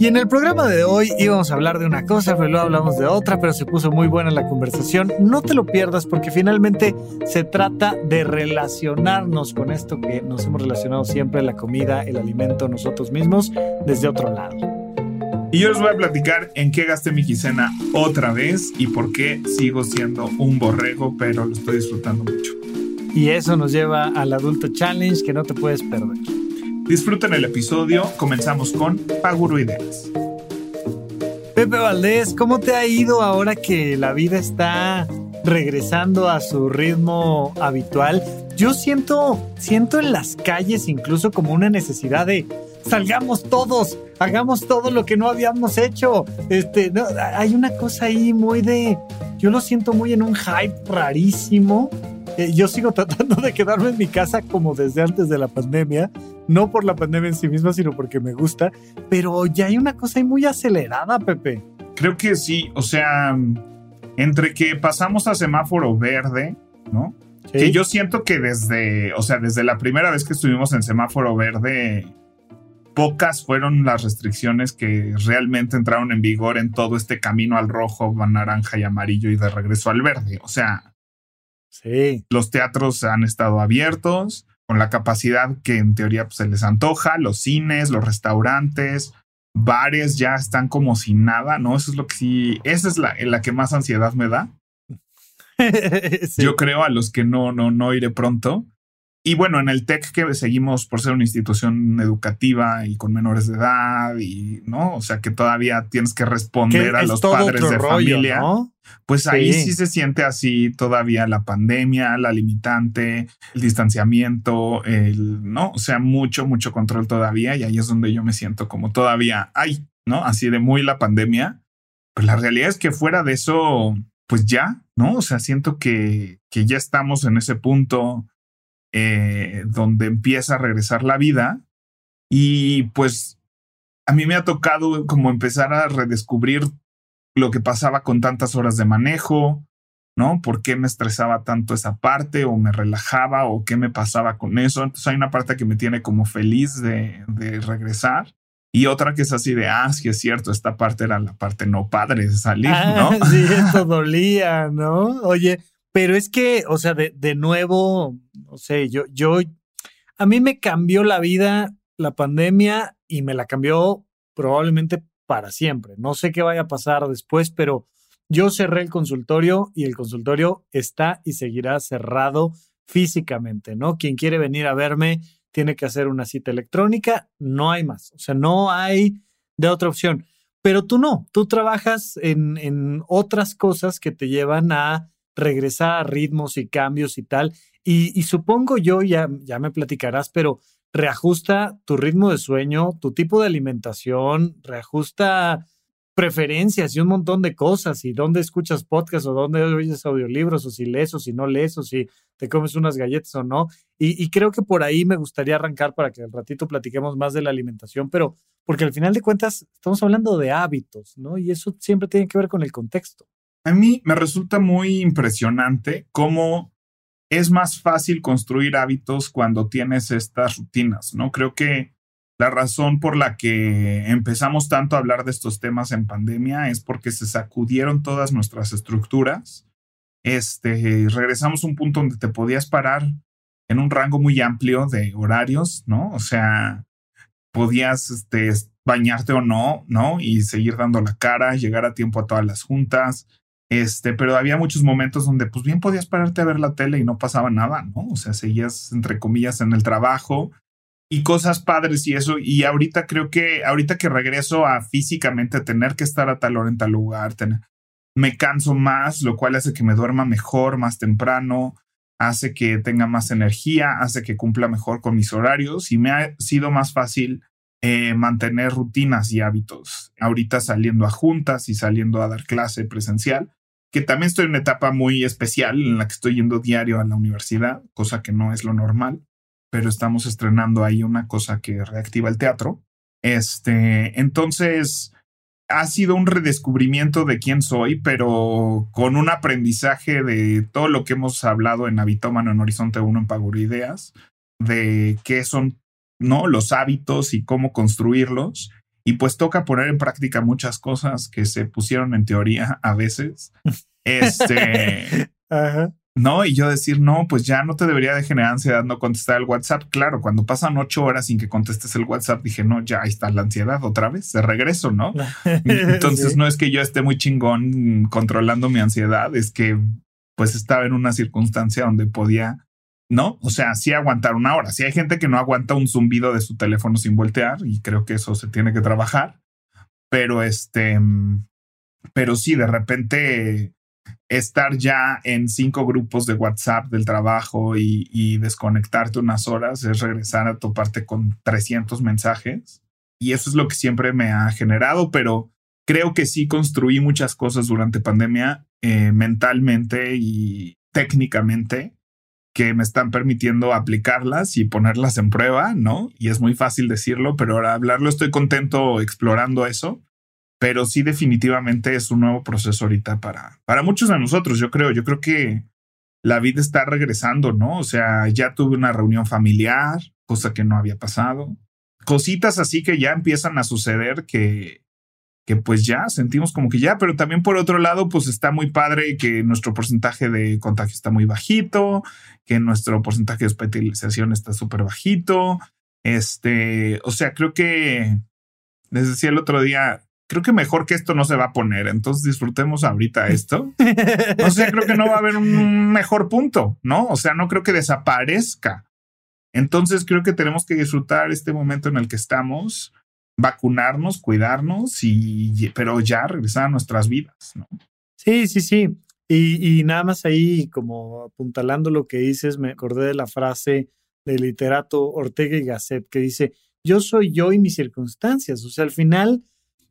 Y en el programa de hoy íbamos a hablar de una cosa, pero luego hablamos de otra, pero se puso muy buena la conversación. No te lo pierdas porque finalmente se trata de relacionarnos con esto que nos hemos relacionado siempre, la comida, el alimento, nosotros mismos, desde otro lado. Y yo les voy a platicar en qué gasté mi quincena otra vez y por qué sigo siendo un borrego, pero lo estoy disfrutando mucho. Y eso nos lleva al Adulto Challenge que no te puedes perder. Disfruten el episodio. Comenzamos con Paguro Ideas. Pepe Valdés, ¿cómo te ha ido ahora que la vida está regresando a su ritmo habitual? Yo siento, siento en las calles incluso como una necesidad de salgamos todos, hagamos todo lo que no habíamos hecho. Este, hay una cosa ahí muy de, yo lo siento muy en un hype rarísimo eh, yo sigo tratando de quedarme en mi casa como desde antes de la pandemia, no por la pandemia en sí misma, sino porque me gusta, pero ya hay una cosa ahí muy acelerada, Pepe. Creo que sí, o sea, entre que pasamos a semáforo verde, ¿no? Que yo siento que desde, o sea, desde la primera vez que estuvimos en semáforo verde, pocas fueron las restricciones que realmente entraron en vigor en todo este camino al rojo, naranja y amarillo y de regreso al verde. O sea, Sí. Los teatros han estado abiertos con la capacidad que en teoría pues, se les antoja, los cines, los restaurantes, bares ya están como sin nada, ¿no? Eso es lo que sí, esa es la, la que más ansiedad me da. Yo creo a los que no, no, no iré pronto. Y bueno, en el TEC que seguimos por ser una institución educativa y con menores de edad y, ¿no? O sea, que todavía tienes que responder a los padres de familia. Pues ahí sí se siente así todavía la pandemia, la limitante, el distanciamiento, el, ¿no? O sea, mucho, mucho control todavía y ahí es donde yo me siento como todavía, ay, ¿no? Así de muy la pandemia. Pero la realidad es que fuera de eso, pues ya, ¿no? O sea, siento que, que ya estamos en ese punto eh, donde empieza a regresar la vida. Y pues a mí me ha tocado como empezar a redescubrir lo que pasaba con tantas horas de manejo, ¿no? ¿Por qué me estresaba tanto esa parte o me relajaba o qué me pasaba con eso? Entonces hay una parte que me tiene como feliz de, de regresar y otra que es así de, ah, sí es cierto, esta parte era la parte no padre de salir, ¿no? Ah, sí, esto dolía, ¿no? Oye, pero es que, o sea, de, de nuevo, no sé, yo, yo, a mí me cambió la vida la pandemia y me la cambió probablemente para siempre. No sé qué vaya a pasar después, pero yo cerré el consultorio y el consultorio está y seguirá cerrado físicamente, ¿no? Quien quiere venir a verme tiene que hacer una cita electrónica, no hay más, o sea, no hay de otra opción. Pero tú no, tú trabajas en, en otras cosas que te llevan a regresar a ritmos y cambios y tal. Y, supongo yo, ya, ya me platicarás, pero reajusta tu ritmo de sueño, tu tipo de alimentación, reajusta preferencias y un montón de cosas, y dónde escuchas podcast o dónde oyes audiolibros, o si lees o si no lees, o si te comes unas galletas o no. Y, creo que por ahí me gustaría arrancar para que al ratito platiquemos más de la alimentación, pero porque al final de cuentas estamos hablando de hábitos, ¿no? Y eso siempre tiene que ver con el contexto. A mí me resulta muy impresionante cómo es más fácil construir hábitos cuando tienes estas rutinas, ¿no? Creo que la razón por la que empezamos tanto a hablar de estos temas en pandemia es porque se sacudieron todas nuestras estructuras. Este, regresamos a un punto donde te podías parar en un rango muy amplio de horarios, ¿no? O sea, podías este, bañarte o no, ¿no? Y seguir dando la cara, llegar a tiempo a todas las juntas, este, pero había muchos momentos donde pues bien podías pararte a ver la tele y no pasaba nada, ¿no? O sea, seguías entre comillas en el trabajo y cosas padres y eso. Y ahorita creo que, ahorita que regreso a físicamente tener que estar a tal hora en tal lugar, me canso más, lo cual hace que me duerma mejor, más temprano, hace que tenga más energía, hace que cumpla mejor con mis horarios y me ha sido más fácil eh, mantener rutinas y hábitos. Ahorita saliendo a juntas y saliendo a dar clase presencial, que también estoy en una etapa muy especial en la que estoy yendo diario a la universidad, cosa que no es lo normal, pero estamos estrenando ahí una cosa que reactiva el teatro. Este, entonces, ha sido un redescubrimiento de quién soy, pero con un aprendizaje de todo lo que hemos hablado en Habitómano en Horizonte 1 en Paguro Ideas, de qué son ¿no? los hábitos y cómo construirlos. Y pues toca poner en práctica muchas cosas que se pusieron en teoría a veces. Este, Ajá. ¿no? Y yo decir, no, pues ya no te debería de generar ansiedad no contestar el WhatsApp. Claro, cuando pasan ocho horas sin que contestes el WhatsApp, dije, no, ya ahí está la ansiedad otra vez, de regreso, ¿no? Entonces no es que yo esté muy chingón controlando mi ansiedad, es que pues estaba en una circunstancia donde podía, ¿no? O sea, sí aguantar una hora. Si hay gente que no aguanta un zumbido de su teléfono sin voltear y creo que eso se tiene que trabajar, pero este, pero sí, de repente estar ya en cinco grupos de WhatsApp del trabajo y, desconectarte unas horas es regresar a toparte con 300 mensajes. Y eso es lo que siempre me ha generado, pero creo que sí construí muchas cosas durante pandemia eh, mentalmente y técnicamente que me están permitiendo aplicarlas y ponerlas en prueba, ¿no? Y es muy fácil decirlo, pero ahora hablarlo estoy contento explorando eso pero sí definitivamente es un nuevo proceso ahorita para, para muchos de nosotros, yo creo, yo creo que la vida está regresando, ¿no? O sea, ya tuve una reunión familiar, cosa que no había pasado, cositas así que ya empiezan a suceder que, que pues ya sentimos como que ya, pero también por otro lado, pues está muy padre que nuestro porcentaje de contagio está muy bajito, que nuestro porcentaje de hospitalización está súper bajito. Este, o sea, creo que les decía el otro día, creo que mejor que esto no se va a poner. Entonces disfrutemos ahorita esto. No sé, creo que no va a haber un mejor punto, ¿no? O sea, no creo que desaparezca. Entonces creo que tenemos que disfrutar este momento en el que estamos, vacunarnos, cuidarnos y, pero ya regresar a nuestras vidas, ¿no? Sí, sí, sí. Y, nada más ahí, como apuntalando lo que dices, me acordé de la frase del literato Ortega y Gasset que dice, yo soy yo y mis circunstancias. O sea, al final,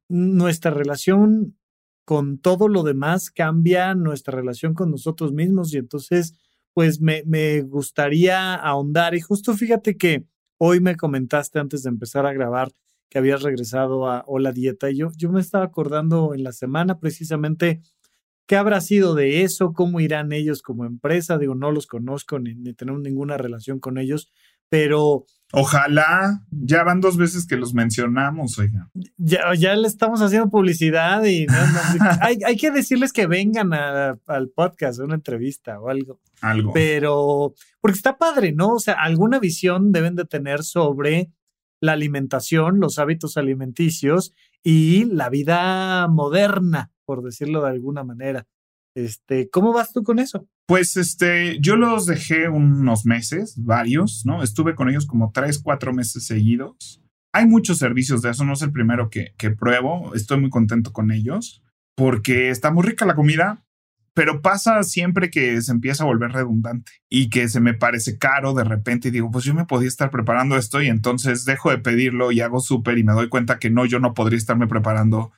nuestra relación con todo lo demás cambia nuestra relación con nosotros mismos y entonces pues me, me gustaría ahondar y justo fíjate que hoy me comentaste antes de empezar a grabar que habías regresado a Hola Dieta y yo, yo me estaba acordando en la semana precisamente qué habrá sido de eso, cómo irán ellos como empresa, digo, no los conozco ni, ni tenemos ninguna relación con ellos, pero Ojalá, ya van dos veces que los mencionamos, oiga. Ya, ya le estamos haciendo publicidad y hay, hay, que decirles que vengan al podcast, una entrevista o algo. Algo. Pero, porque está padre, ¿no? O sea, alguna visión deben de tener sobre la alimentación, los hábitos alimenticios y la vida moderna, por decirlo de alguna manera. Este, ¿cómo vas tú con eso? Pues este, yo los dejé unos meses, varios, ¿no? Estuve con ellos como tres, cuatro meses seguidos. Hay muchos servicios de eso, no es el primero que, que pruebo. Estoy muy contento con ellos porque está muy rica la comida, pero pasa siempre que se empieza a volver redundante y que se me parece caro de repente y digo, pues yo me podía estar preparando esto y entonces dejo de pedirlo y hago súper y me doy cuenta que no, yo no podría estarme preparando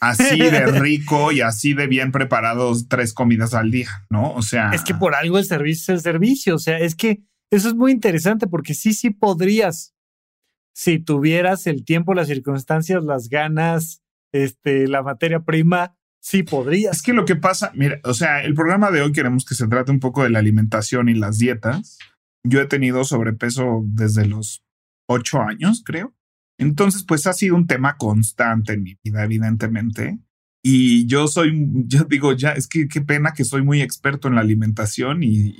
así de rico y así de bien preparados tres comidas al día, ¿no? O sea. Es que por algo el servicio es el servicio. O sea, es que eso es muy interesante porque sí, sí podrías, si tuvieras el tiempo, las circunstancias, las ganas, este, la materia prima, sí podrías. Es que lo que pasa, mira, o sea, el programa de hoy queremos que se trate un poco de la alimentación y las dietas. Yo he tenido sobrepeso desde los ocho años, creo. Entonces, pues ha sido un tema constante en mi vida, evidentemente. Y yo soy, yo digo, ya, es que qué pena que soy muy experto en la alimentación y,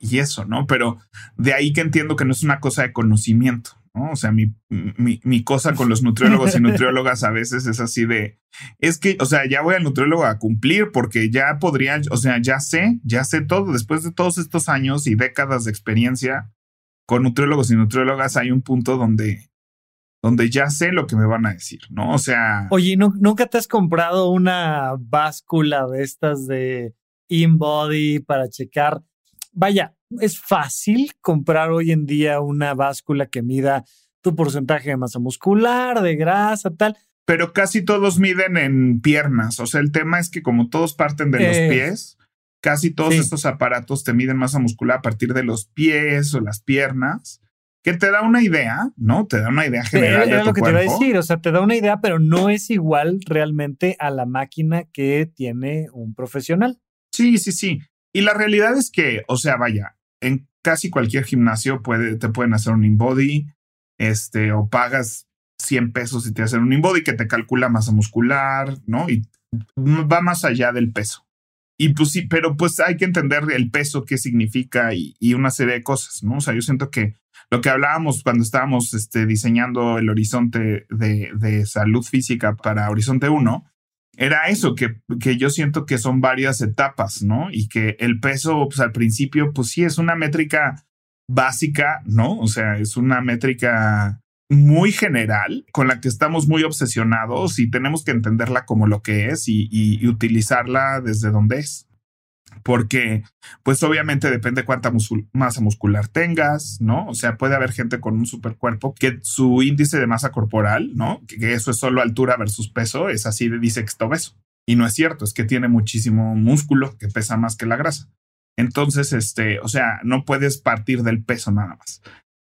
y, eso, ¿no? Pero de ahí que entiendo que no es una cosa de conocimiento, O sea, mi, mi, mi cosa con los nutriólogos y nutriólogas a veces es así de, es que, o sea, ya voy al nutriólogo a cumplir porque ya podría, o sea, ya sé, ya sé todo. Después de todos estos años y décadas de experiencia con nutriólogos y nutriólogas, hay un punto donde donde ya sé lo que me van a decir, ¿no? O sea. Oye, ¿nunca te has comprado una báscula de estas de InBody para checar? Vaya, es fácil comprar hoy en día una báscula que mida tu porcentaje de masa muscular, de grasa, tal. Pero casi todos miden en piernas. O sea, el tema es que como todos parten de los pies, casi todos sí. estos aparatos te miden masa muscular a partir de los pies o las piernas, que te da una idea, ¿no? Te da una idea general Era de tu lo que te iba a decir, o sea, te da una idea, pero no es igual realmente a la máquina que tiene un profesional. Sí, sí, sí. Y la realidad es que, o sea, vaya, en casi cualquier gimnasio te pueden hacer un InBody, este, o pagas 100 pesos y te hacen un InBody que te calcula masa muscular, ¿no? Y va más allá del peso. Y pues sí, pero pues hay que entender el peso, qué significa y, y una serie de cosas, ¿no? O sea, yo siento que lo que hablábamos cuando estábamos este, diseñando el horizonte de, de salud física para Horizonte 1, era eso, que, que yo siento que son varias etapas, ¿no? Y que el peso, pues al principio, pues sí, es una métrica básica, ¿no? O sea, es una métrica muy general con la que estamos muy obsesionados y tenemos que entenderla como lo que es y, y- y utilizarla desde donde es. Porque, pues obviamente depende cuánta masa muscular tengas, ¿no? O sea, puede haber gente con un supercuerpo que su índice de masa corporal, ¿no? Que, eso es solo altura versus peso, es así de dice que. Y no es cierto, es que tiene muchísimo músculo que pesa más que la grasa. Entonces, este, o sea, no puedes partir del peso nada más.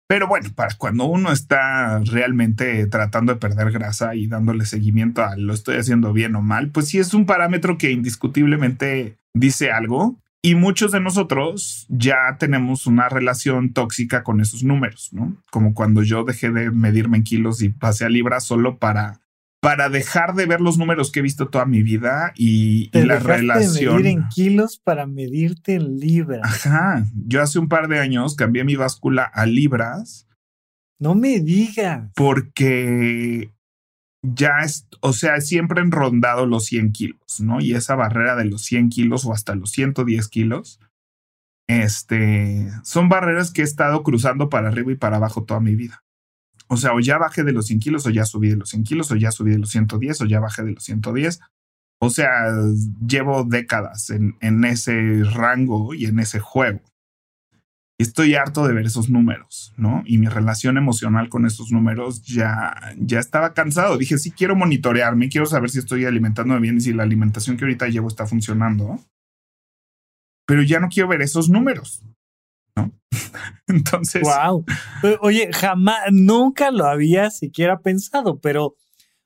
Pero bueno, para cuando uno está realmente tratando de perder grasa y dándole seguimiento a lo estoy haciendo bien o mal, pues sí es un parámetro que indiscutiblemente dice algo. Y muchos de nosotros ya tenemos una relación tóxica con esos números, ¿no? Como cuando yo dejé de medirme en kilos y pasé a libras solo para, para dejar de ver los números que he visto toda mi vida y, Te y la dejaste de relación. medir en kilos para medirte en libras. Ajá, yo hace un par de años cambié mi báscula a libras No me digas. porque ya es, o sea, siempre han rondado los 100 kilos, ¿no? Y esa barrera de los 100 kilos o hasta los 110 kilos, este, son barreras que he estado cruzando para arriba y para abajo toda mi vida. O sea, o ya bajé de los 100 kilos, o ya subí de los 100 kilos, o ya subí de los 110, o ya bajé de los 110. O sea, llevo décadas en, en ese rango y en ese juego. Estoy harto de ver esos números, ¿no? Y mi relación emocional con esos números ya, ya estaba cansado. Dije, sí, quiero monitorearme, quiero saber si estoy alimentándome bien y si la alimentación que ahorita llevo está funcionando. Pero ya no quiero ver esos números. Entonces, Wow. Oye, jamás, nunca lo había siquiera pensado, pero,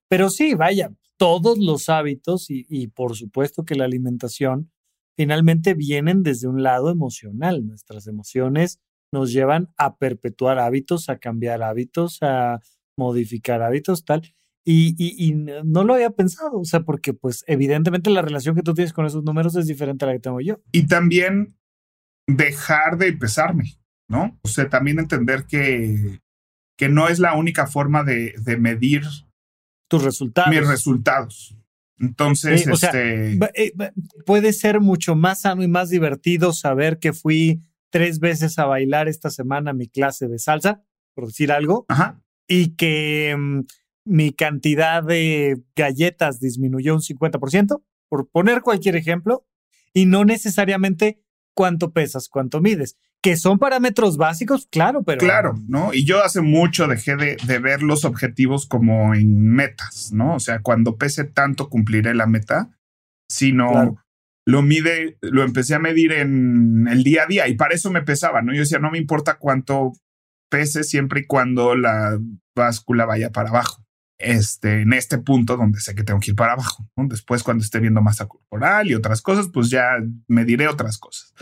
pero sí, vaya, todos los hábitos y, y por supuesto que la alimentación finalmente vienen desde un lado emocional. Nuestras emociones nos llevan a perpetuar hábitos, a cambiar hábitos, a modificar hábitos, tal. Y, y, y no lo había pensado, o sea, porque pues evidentemente la relación que tú tienes con esos números es diferente a la que tengo yo. y también dejar de pesarme, ¿no? O sea, también entender que, que no es la única forma de, de medir Tus resultados. mis resultados. Entonces, Sí, o sea, este, eh, puede ser mucho más sano y más divertido saber que fui tres veces a bailar esta semana mi clase de salsa, por decir algo, ajá, y que mm, mi cantidad de galletas disminuyó un 50%, por poner cualquier ejemplo, y no necesariamente cuánto pesas, cuánto mides, que son parámetros básicos, claro, pero... claro, ¿no? Y yo hace mucho dejé de, de ver los objetivos como en metas, ¿no? O sea, cuando pese tanto cumpliré la meta, sino Claro. lo mide, lo empecé a medir en el día a día y para eso me pesaba, ¿no? Yo decía, no me importa cuánto pese siempre y cuando la báscula vaya para abajo. Este, en este punto donde sé que tengo que ir para abajo. Después, cuando esté viendo masa corporal y otras cosas, pues ya mediré otras cosas.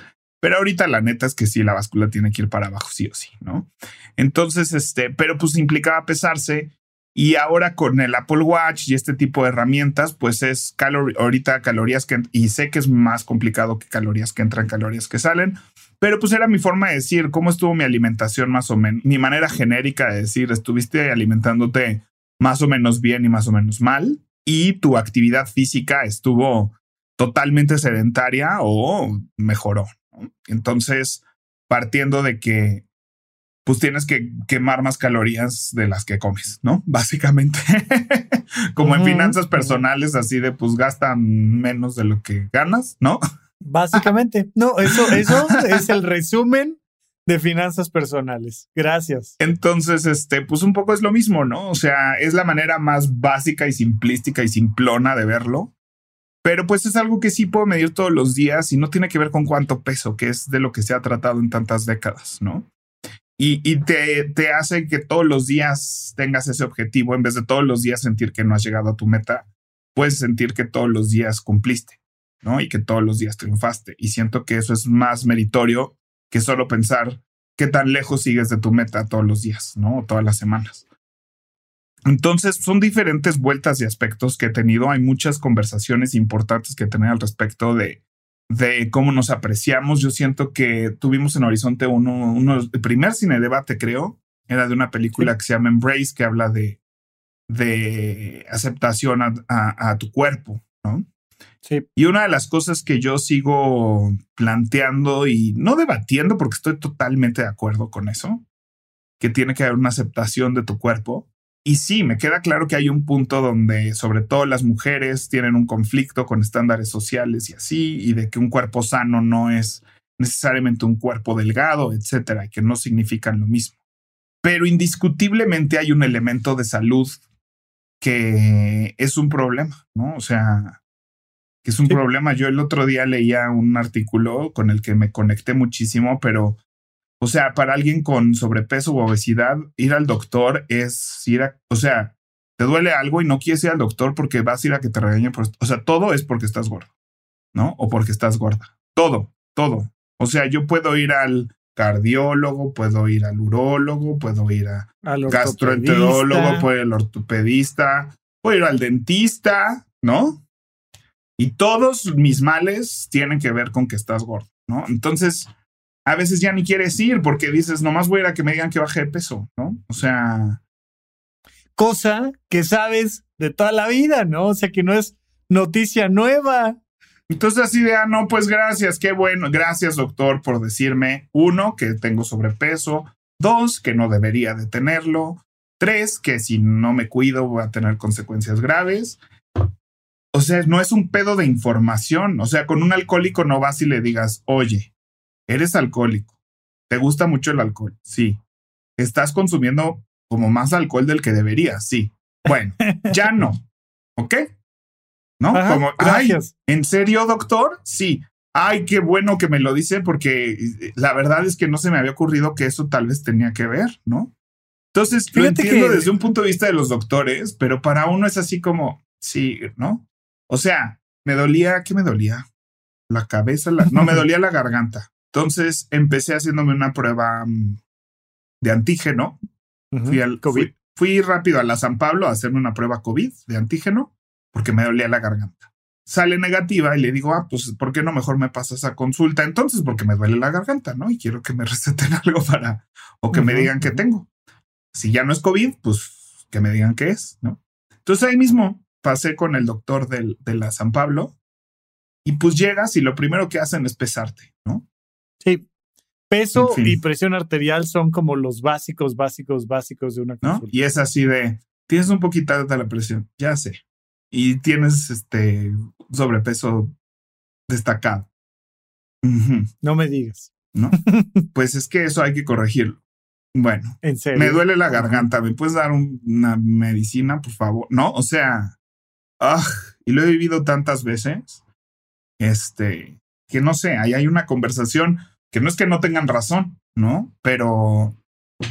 Pero ahorita la neta es que sí, la báscula tiene que ir para abajo, sí o sí, ¿no? Entonces, este, pero pues implicaba pesarse. Y ahora con el Apple Watch y este tipo de herramientas, pues es calor ahorita calorías que, y sé que es más complicado que calorías que entran, calorías que salen, pero pues era mi forma de decir cómo estuvo mi alimentación más o menos, mi manera genérica de decir, estuviste alimentándote más o menos bien y más o menos mal, y tu actividad física estuvo totalmente sedentaria o mejoró. ¿no? Entonces, partiendo de que pues tienes que quemar más calorías de las que comes, ¿no? Básicamente, como en finanzas personales, así de pues gastan menos de lo que ganas, ¿no? Básicamente, no, eso, eso es el resumen de finanzas personales. Gracias. Entonces, este, pues un poco es lo mismo, ¿no? O sea, es la manera más básica y simplística y simplona de verlo. Pero pues es algo que sí puedo medir todos los días y no tiene que ver con cuánto peso, que es de lo que se ha tratado en tantas décadas, ¿no? Y, y te, te hace que todos los días tengas ese objetivo en vez de todos los días sentir que no has llegado a tu meta, puedes sentir que todos los días cumpliste, ¿no? Y que todos los días triunfaste. Y siento que eso es más meritorio que solo pensar qué tan lejos sigues de tu meta todos los días, ¿no? O todas las semanas. Entonces, son diferentes vueltas y aspectos que he tenido. Hay muchas conversaciones importantes que tener al respecto de, de cómo nos apreciamos. Yo siento que tuvimos en Horizonte uno, uno el primer cine debate, creo, era de una película que se llama Embrace, que habla de, de aceptación a, a, a tu cuerpo, ¿no? Sí. Y una de las cosas que yo sigo planteando y no debatiendo, porque estoy totalmente de acuerdo con eso, que tiene que haber una aceptación de tu cuerpo. Y sí, me queda claro que hay un punto donde sobre todo las mujeres tienen un conflicto con estándares sociales y así, y de que un cuerpo sano no es necesariamente un cuerpo delgado, etcétera, que no significan lo mismo. Pero indiscutiblemente hay un elemento de salud que es un problema, ¿no? O sea, que es un Sí. problema. Yo el otro día leía un artículo con el que me conecté muchísimo, pero, o sea, para alguien con sobrepeso u obesidad, ir al doctor es ir a, o sea, te duele algo y no quieres ir al doctor porque vas a ir a que te regañen por, o sea, todo es porque estás gordo, ¿no? O porque estás gorda. Todo, todo. O sea, yo puedo ir al cardiólogo, puedo ir al urólogo, puedo ir a Al gastroenterólogo, puedo ir al ortopedista, puedo ir al dentista, ¿no? Y todos mis males tienen que ver con que estás gordo, ¿no? Entonces, a veces ya ni quieres ir porque dices, nomás voy a que me digan que baje de peso, ¿no? O sea, Cosa que sabes de toda la vida, ¿no? O sea, que no es noticia nueva. entonces así de, ah, no, pues gracias, qué bueno, gracias doctor por decirme, uno, que tengo sobrepeso, dos, que no debería de tenerlo, tres, que si no me cuido voy a tener consecuencias graves. O sea, no es un pedo de información. O sea, con un alcohólico no vas y le digas, oye, eres alcohólico. ¿Te gusta mucho el alcohol? Sí. ¿Estás consumiendo como más alcohol del que deberías? Sí. Bueno, ya no. ¿Ok? ¿No? Ajá, como, ay, gracias. ¿en serio, doctor? Sí. Ay, qué bueno que me lo dice porque eh, la verdad es que no se me había ocurrido que eso tal vez tenía que ver, ¿no? Entonces, lo Fíjate entiendo que- desde un punto de vista de los doctores, pero para uno es así como, sí, ¿no? O sea, me dolía, ¿qué me dolía? La cabeza, la- no, me dolía la garganta. Entonces empecé haciéndome una prueba mm, de antígeno. Fui, al, COVID. fui, fui rápido a la San Pablo a hacerme una prueba COVID de antígeno porque me dolía la garganta. Sale negativa y le digo, ah, pues, ¿por qué no mejor me pasas a consulta? Entonces, porque me duele la garganta, ¿no? Y quiero que me receten algo para, o que me digan que tengo. Si ya no es COVID, pues que me digan qué es, ¿no? Entonces ahí mismo pasé con el doctor del, de la San Pablo y pues llegas y lo primero que hacen es pesarte, ¿no? Sí. Peso En fin. y presión arterial son como los básicos, básicos, básicos de una ¿no? consulta. Y es así de, tienes un poquito alta la presión, ya sé. Y tienes este sobrepeso destacado. No me digas. ¿No? pues es que eso hay que corregirlo. Bueno, En serio. me duele la garganta, ¿me puedes dar un- una medicina, por favor? No, o sea, ah, y lo he vivido tantas veces, este, que no sé, ahí hay una conversación que no es que no tengan razón, ¿no? Pero,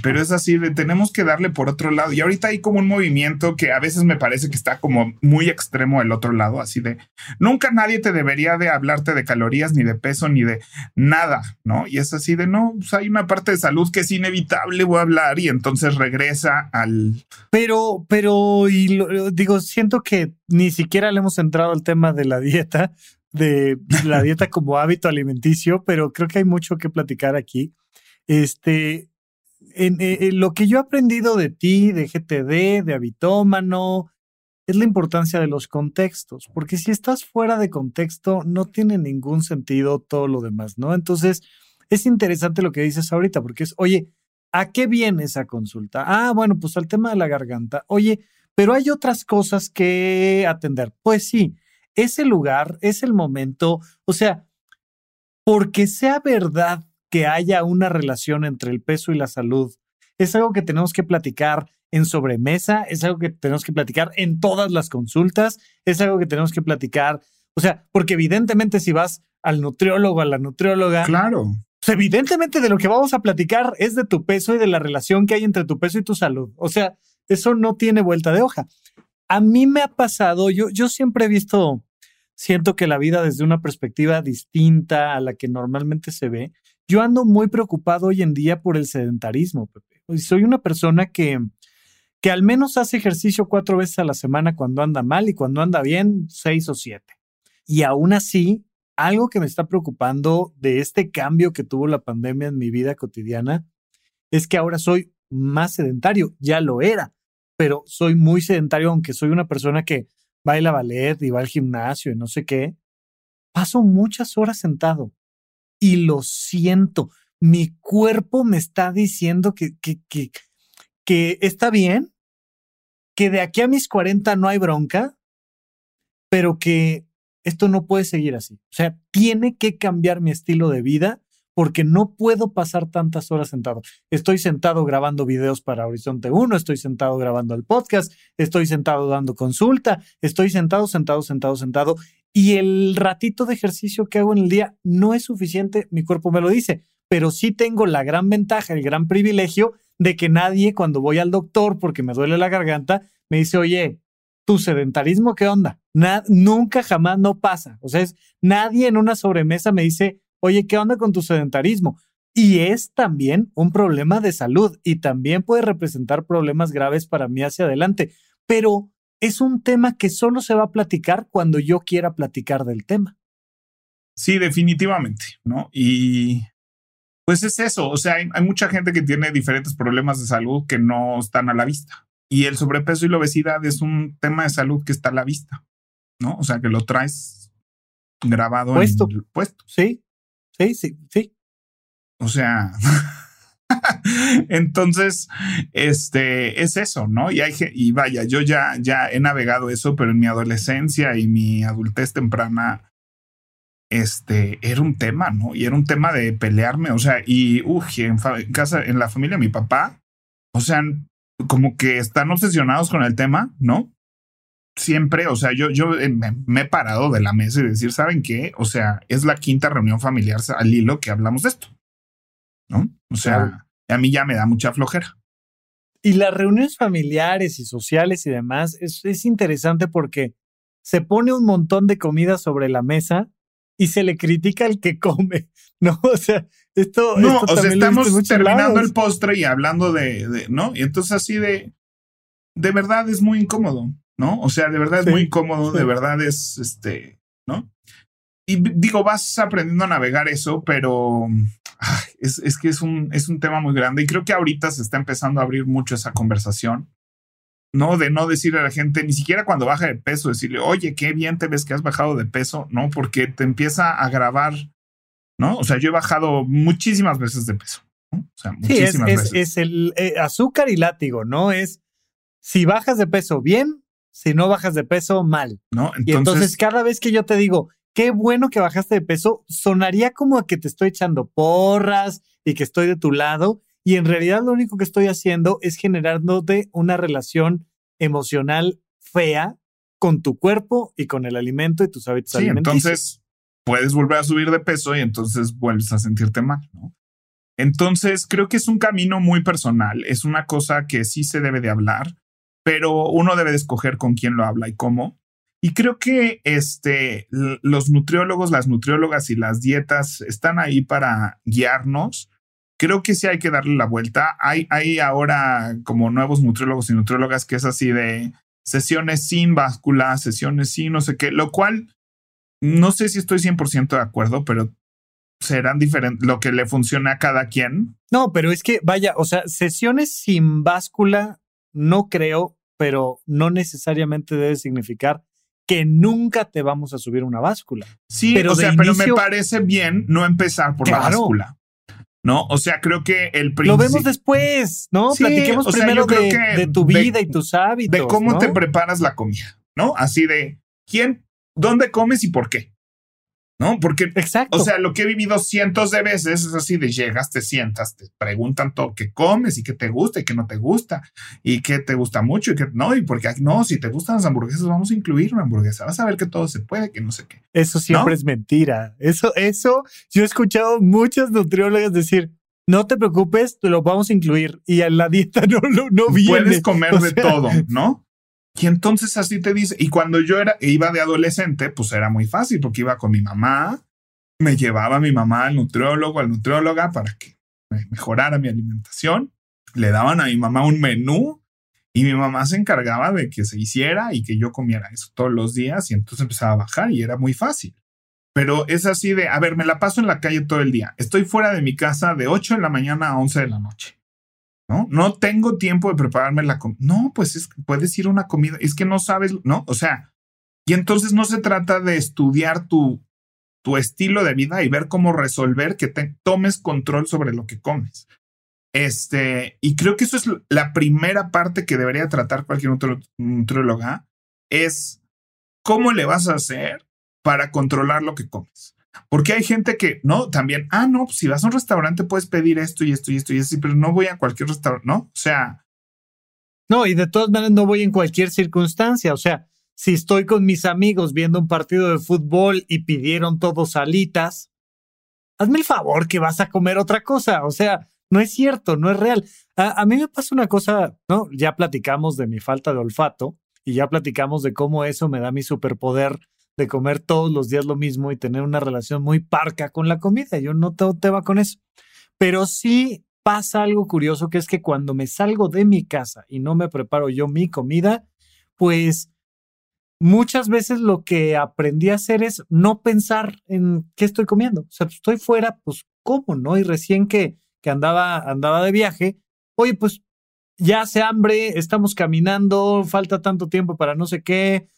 pero es así de tenemos que darle por otro lado. Y ahorita hay como un movimiento que a veces me parece que está como muy extremo del otro lado, así de nunca nadie te debería de hablarte de calorías, ni de peso, ni de nada, ¿no? Y es así de no, pues hay una parte de salud que es inevitable, voy a hablar, y entonces regresa al Pero, pero, y lo- digo, siento que ni siquiera le hemos entrado al tema de la dieta, de la dieta como hábito alimenticio, pero creo que hay mucho que platicar aquí. Este, en- en lo que yo he aprendido de ti, de GTD, de habitómano, es la importancia de los contextos, porque si estás fuera de contexto, no tiene ningún sentido todo lo demás, ¿no? Entonces, es interesante lo que dices ahorita, porque es, oye, ¿a qué viene esa consulta? Ah, bueno, pues al tema de la garganta. Oye, pero hay otras cosas que atender. Pues sí, es el lugar, es el momento, o sea, porque sea verdad que haya una relación entre el peso y la salud es algo que tenemos que platicar en sobremesa, es algo que tenemos que platicar en todas las consultas, es algo que tenemos que platicar, o sea, porque evidentemente si vas al nutriólogo, a la nutrióloga, claro. Pues evidentemente de lo que vamos a platicar es de tu peso y de la relación que hay entre tu peso y tu salud. O sea, eso no tiene vuelta de hoja. A mí me ha pasado, yo, yo siempre he visto, siento que la vida desde una perspectiva distinta a la que normalmente se ve. Yo ando muy preocupado hoy en día por el sedentarismo, Pepe. Soy una persona que, que al menos hace ejercicio cuatro veces a la semana cuando anda mal y cuando anda bien, seis o siete. Y aún así, algo que me está preocupando de este cambio que tuvo la pandemia en mi vida cotidiana es que ahora soy más sedentario. Ya lo era, pero soy muy sedentario, aunque soy una persona que baila ballet y va al gimnasio y no sé qué. Paso muchas horas sentado y lo siento. Mi cuerpo me está diciendo que, que, que, está bien, que de aquí a mis 40 no hay bronca, pero que esto no puede seguir así. O sea, tiene que cambiar mi estilo de vida porque no puedo pasar tantas horas sentado. Estoy sentado grabando videos para Horizonte 1, estoy sentado grabando el podcast, estoy sentado dando consulta, estoy sentado, sentado, sentado, sentado. Y el ratito de ejercicio que hago en el día no es suficiente, mi cuerpo me lo dice, pero sí tengo la gran ventaja, el gran privilegio de que nadie cuando voy al doctor porque me duele la garganta, me dice, oye, tu sedentarismo, ¿qué onda? nunca jamás no pasa. O sea, es, nadie en una sobremesa me dice, oye, ¿qué onda con tu sedentarismo? Y es también un problema de salud y también puede representar problemas graves para mí hacia adelante. Pero es un tema que solo se va a platicar cuando yo quiera platicar del tema. Sí, definitivamente, ¿no? Y pues es eso, o sea, hay, hay mucha gente que tiene diferentes problemas de salud que no están a la vista. Y el sobrepeso y la obesidad es un tema de salud que está a la vista, ¿no? O sea, que lo traes grabado puesto. en el puesto. Sí, sí, sí, sí. O sea, entonces, este es eso, ¿no? Y hay y vaya, yo ya, ya he navegado eso, pero en mi adolescencia y mi adultez temprana, este era un tema, ¿no? Y era un tema de pelearme, o sea, y uy, en, casa, en la familia de mi papá, o sea, como que están obsesionados con el tema, ¿no? Siempre, o sea, yo, yo eh, me, he parado de la mesa y decir, ¿saben qué? O sea, es la quinta reunión familiar al hilo que hablamos de esto, ¿no? O sea, a mí ya me da mucha flojera. Y las reuniones familiares y sociales y demás es, es interesante porque se pone un montón de comida sobre la mesa y se le critica al que come, ¿no? O sea, esto. No, o sea, estamos terminando el postre y hablando de, ¿no? Y entonces así de. De verdad es muy incómodo, ¿no? O sea, de verdad es muy incómodo, de verdad es este, ¿no? Y digo, vas aprendiendo a navegar eso, pero es, es, que es un, es un tema muy grande y creo que ahorita se está empezando a abrir mucho esa conversación, ¿no? De no decirle a la gente, ni siquiera cuando baja de peso, decirle, oye, qué bien te ves que has bajado de peso, ¿no? Porque te empieza a grabar ¿no? O sea, yo he bajado muchísimas veces de peso. O sea, muchísimas sí, es, es, el eh, azúcar y látigo, ¿no? Es si bajas de peso bien, si no bajas de peso mal. ¿No? Entonces, y entonces cada vez que yo te digo, qué bueno que bajaste de peso, sonaría como a que te estoy echando porras y que estoy de tu lado. Y en realidad lo único que estoy haciendo es generándote una relación emocional fea con tu cuerpo y con el alimento y tus hábitos sí, alimenticios. Entonces, puedes volver a subir de peso y entonces vuelves a sentirte mal, ¿no? Entonces, creo que es un camino muy personal, es una cosa que sí se debe de hablar, pero uno debe de escoger con quién lo habla y cómo. Y creo que este, los nutriólogos, las nutriólogas y las dietas están ahí para guiarnos. Creo que sí hay que darle la vuelta. Hay, hay ahora como nuevos nutriólogos y nutriólogas que es así de sesiones sin báscula, sesiones sin no sé qué, lo cual no sé si estoy 100% de acuerdo, pero serán diferentes, lo que le funciona a cada quien. No, pero es que, vaya, o sea, sesiones sin báscula, no creo, pero no necesariamente debe significar que nunca te vamos a subir una báscula. Sí, pero o sea, pero me parece bien no empezar por la báscula. ¿No? O sea, creo que el principio. Lo vemos después, ¿no? Platiquemos primero de, tu vida y tus hábitos. De cómo te preparas la comida, ¿no? Así de quién ¿Dónde comes y por qué? ¿No? Porque, Exacto. o sea, lo que he vivido cientos de veces es así de llegas, te sientas, te preguntan todo qué comes y qué te gusta y qué no te gusta y qué te gusta mucho y qué no, y porque no, si te gustan las hamburguesas, vamos a incluir una hamburguesa, vas a ver que todo se puede, que no sé qué. Eso siempre ¿No? es mentira. Eso, eso, yo he escuchado muchas nutriólogas decir, no te preocupes, te lo vamos a incluir. Y en la dieta no, no, no viene. Puedes comer O de todo, ¿no? Y entonces así te dice, y cuando yo era, iba de adolescente, pues era muy fácil porque iba con mi mamá, me llevaba mi mamá al nutriólogo, al nutrióloga para que me mejorara mi alimentación, le daban a mi mamá un menú y mi mamá se encargaba de que se hiciera y que yo comiera eso todos los días y entonces empezaba a bajar y era muy fácil. Pero es así de, a ver, me la paso en la calle todo el día. Estoy fuera de mi casa de 8 de la mañana a 11 de la noche. ¿No? No tengo tiempo de prepararme la comida. No, pues es que puedes ir a una comida. Es que no sabes, ¿no? O sea, y entonces no se trata de estudiar tu, tu estilo de vida y ver cómo resolver que te tomes control sobre lo que comes. Este, y creo que eso es la primera parte que debería tratar cualquier nutri- nutrióloga, es cómo le vas a hacer para controlar lo que comes. Porque hay gente que, no, también, ah, no, pues si vas a un restaurante puedes pedir esto y esto y esto y esto, pero no voy a cualquier restaurante, ¿no? O sea, No, y de todas maneras no voy en cualquier circunstancia. O sea, si estoy con mis amigos viendo un partido de fútbol y pidieron todos alitas, hazme el favor que vas a comer otra cosa. O sea, no es cierto, no es real. A, a mí me pasa una cosa, ¿no? Ya platicamos de mi falta de olfato y ya platicamos de cómo eso me da mi superpoder de comer todos los días lo mismo y tener una relación muy parca con la comida. Yo no tengo tema con eso. Pero sí pasa algo curioso que es que cuando me salgo de mi casa y no me preparo yo mi comida, pues muchas veces lo que aprendí a hacer es no pensar en qué estoy comiendo. O sea, estoy fuera, pues cómo, ¿no? Y recién que, que andaba, andaba de viaje, oye, pues ya hace hambre, estamos caminando, falta tanto tiempo para no sé qué,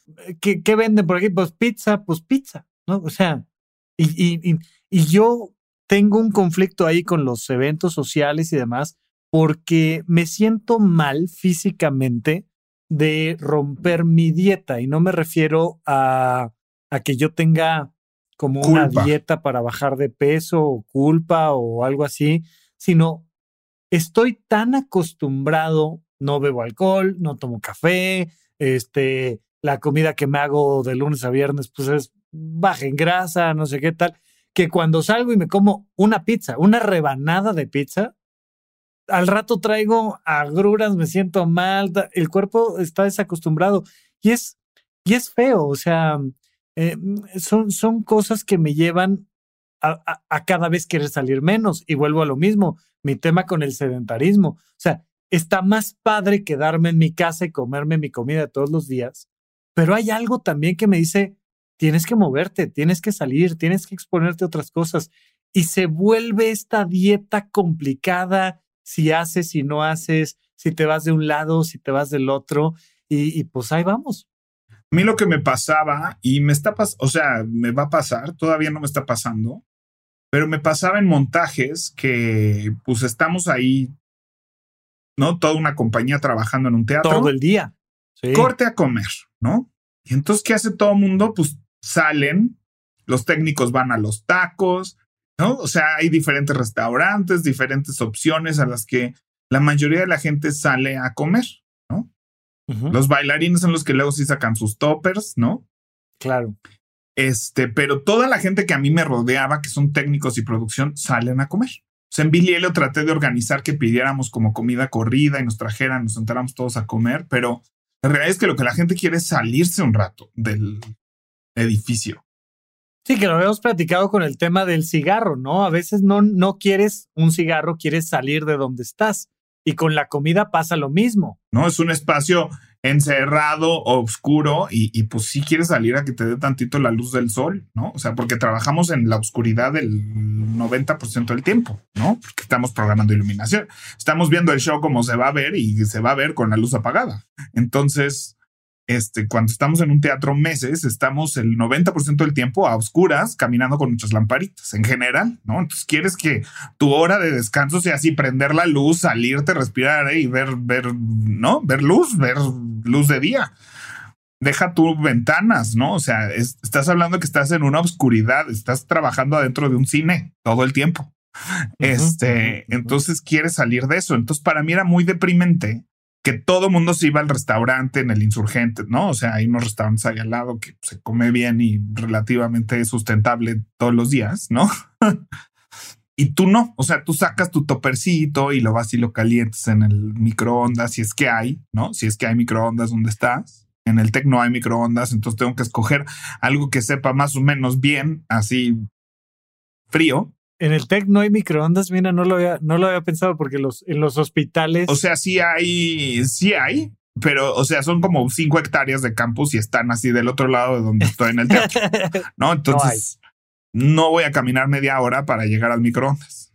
¿qué, qué venden por aquí? Pues pizza, pues pizza, ¿no? O sea, y, y, y, y yo tengo un conflicto ahí con los eventos sociales y demás, porque me siento mal físicamente de romper mi dieta y no me refiero a, a que yo tenga como Culpa. una dieta para bajar de peso o culpa o algo así, sino estoy tan acostumbrado, no bebo alcohol, no tomo café, este, la comida que me hago de lunes a viernes pues es baja en grasa, no sé qué tal, que cuando salgo y me como una pizza, una rebanada de pizza, al rato traigo agruras, me siento mal, el cuerpo está desacostumbrado y es, y es feo, o sea, eh, son, son cosas que me llevan a, cada vez querer salir menos. Y vuelvo a lo mismo, mi tema con el sedentarismo, o sea, está más padre quedarme en mi casa y comerme mi comida todos los días, pero hay algo también que me dice, tienes que moverte, tienes que salir, tienes que exponerte a otras cosas. Y se vuelve esta dieta complicada si haces, si no haces, si te vas de un lado, si te vas del otro y, y pues ahí vamos. A mí lo que me pasaba y me está o sea, me va a pasar, todavía no me está pasando, pero me pasaba en montajes que pues estamos ahí, ¿no? Toda una compañía trabajando en un teatro. Todo el día. Sí. Corte a comer, ¿no? Y entonces, ¿qué hace todo el mundo? Pues salen, los técnicos van a los tacos, ¿no? O sea, hay diferentes restaurantes, diferentes opciones a las que la mayoría de la gente sale a comer. Ujú, Los bailarines son los que luego sí sacan sus toppers, ¿no? Claro. Este, pero toda la gente que a mí me rodeaba, que son técnicos y producción, salen a comer. O sea, en Billy Elliot traté de organizar que pidiéramos como comida corrida y nos trajeran, nos sentáramos todos a comer, pero la realidad es que lo que la gente quiere es salirse un rato del edificio. Sí, que lo habíamos platicado con el tema del cigarro, ¿no? A veces no, no quieres un cigarro, quieres salir de donde estás. Y con la comida pasa lo mismo. ¿no? Es un espacio encerrado, oscuro, y, y, pues sí quieres salir a que te dé tantito la luz del sol, ¿no? O sea, porque trabajamos en la oscuridad del 90% del tiempo, ¿no? Porque estamos programando iluminación. Estamos viendo el show como se va a ver y se va a ver con la luz apagada. Entonces, este, cuando estamos en un teatro meses, estamos el 90% del tiempo a oscuras, caminando con nuestras lamparitas en general, ¿no? Entonces quieres que tu hora de descanso sea así, prender la luz, salirte, respirar ¿eh? y ver, ver, ¿no? Ver luz, ver luz de día. deja tus ventanas, ¿no? O sea, estás hablando que estás en una oscuridad, estás trabajando adentro de un cine todo el tiempo. Este, entonces quieres salir de eso. Entonces, para mí era muy deprimente que todo mundo se iba al restaurante en el insurgente, ¿no? O sea, hay unos restaurantes ahí al lado que se come bien y relativamente sustentable todos los días, ¿no? y tú no, o sea, tú sacas tu topercito y lo vas y lo calientes en el microondas, si es que hay, ¿no? Si es que hay microondas donde estás. En el TEC no hay microondas, entonces tengo que escoger algo que sepa más o menos bien, así frío, en el TEC no hay microondas, mira, no lo había, no lo había pensado porque los, en los hospitales. O sea, sí hay, sí hay, pero, o sea, son como cinco hectáreas de campus y están así del otro lado de donde estoy en el teatro. ¿No? Entonces, no, voy a caminar media hora para llegar al microondas.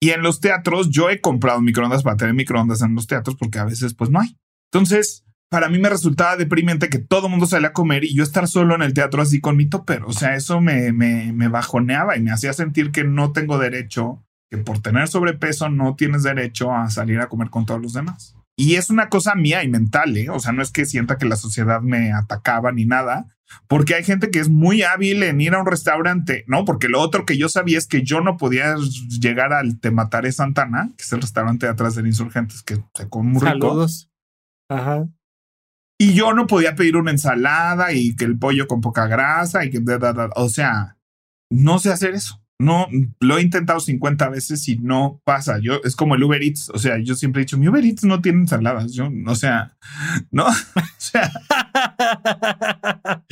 Y en los teatros, yo he comprado microondas para tener microondas en los teatros porque a veces, pues no hay. Entonces, para mí me resultaba deprimente que todo el mundo salía a comer y yo estar solo en el teatro así con mi topper. O sea, eso me, me, me bajoneaba y me hacía sentir que no tengo derecho, que por tener sobrepeso no tienes derecho a salir a comer con todos los demás. Y es una cosa mía y mental, ¿eh? O sea, no es que sienta que la sociedad me atacaba ni nada, porque hay gente que es muy hábil en ir a un restaurante, ¿no? Porque lo otro que yo sabía es que yo no podía llegar al Te Mataré Santana, que es el restaurante de atrás del Insurgentes, que se come muy Saludos. Ajá. Y yo no podía pedir una ensalada y que el pollo con poca grasa y que, o sea, no sé hacer eso. No, lo he intentado 50 veces y no pasa. Yo es como el Uber Eats. O sea, yo siempre he dicho, mi Uber Eats no tiene ensaladas. Yo, o sea, no, o sea,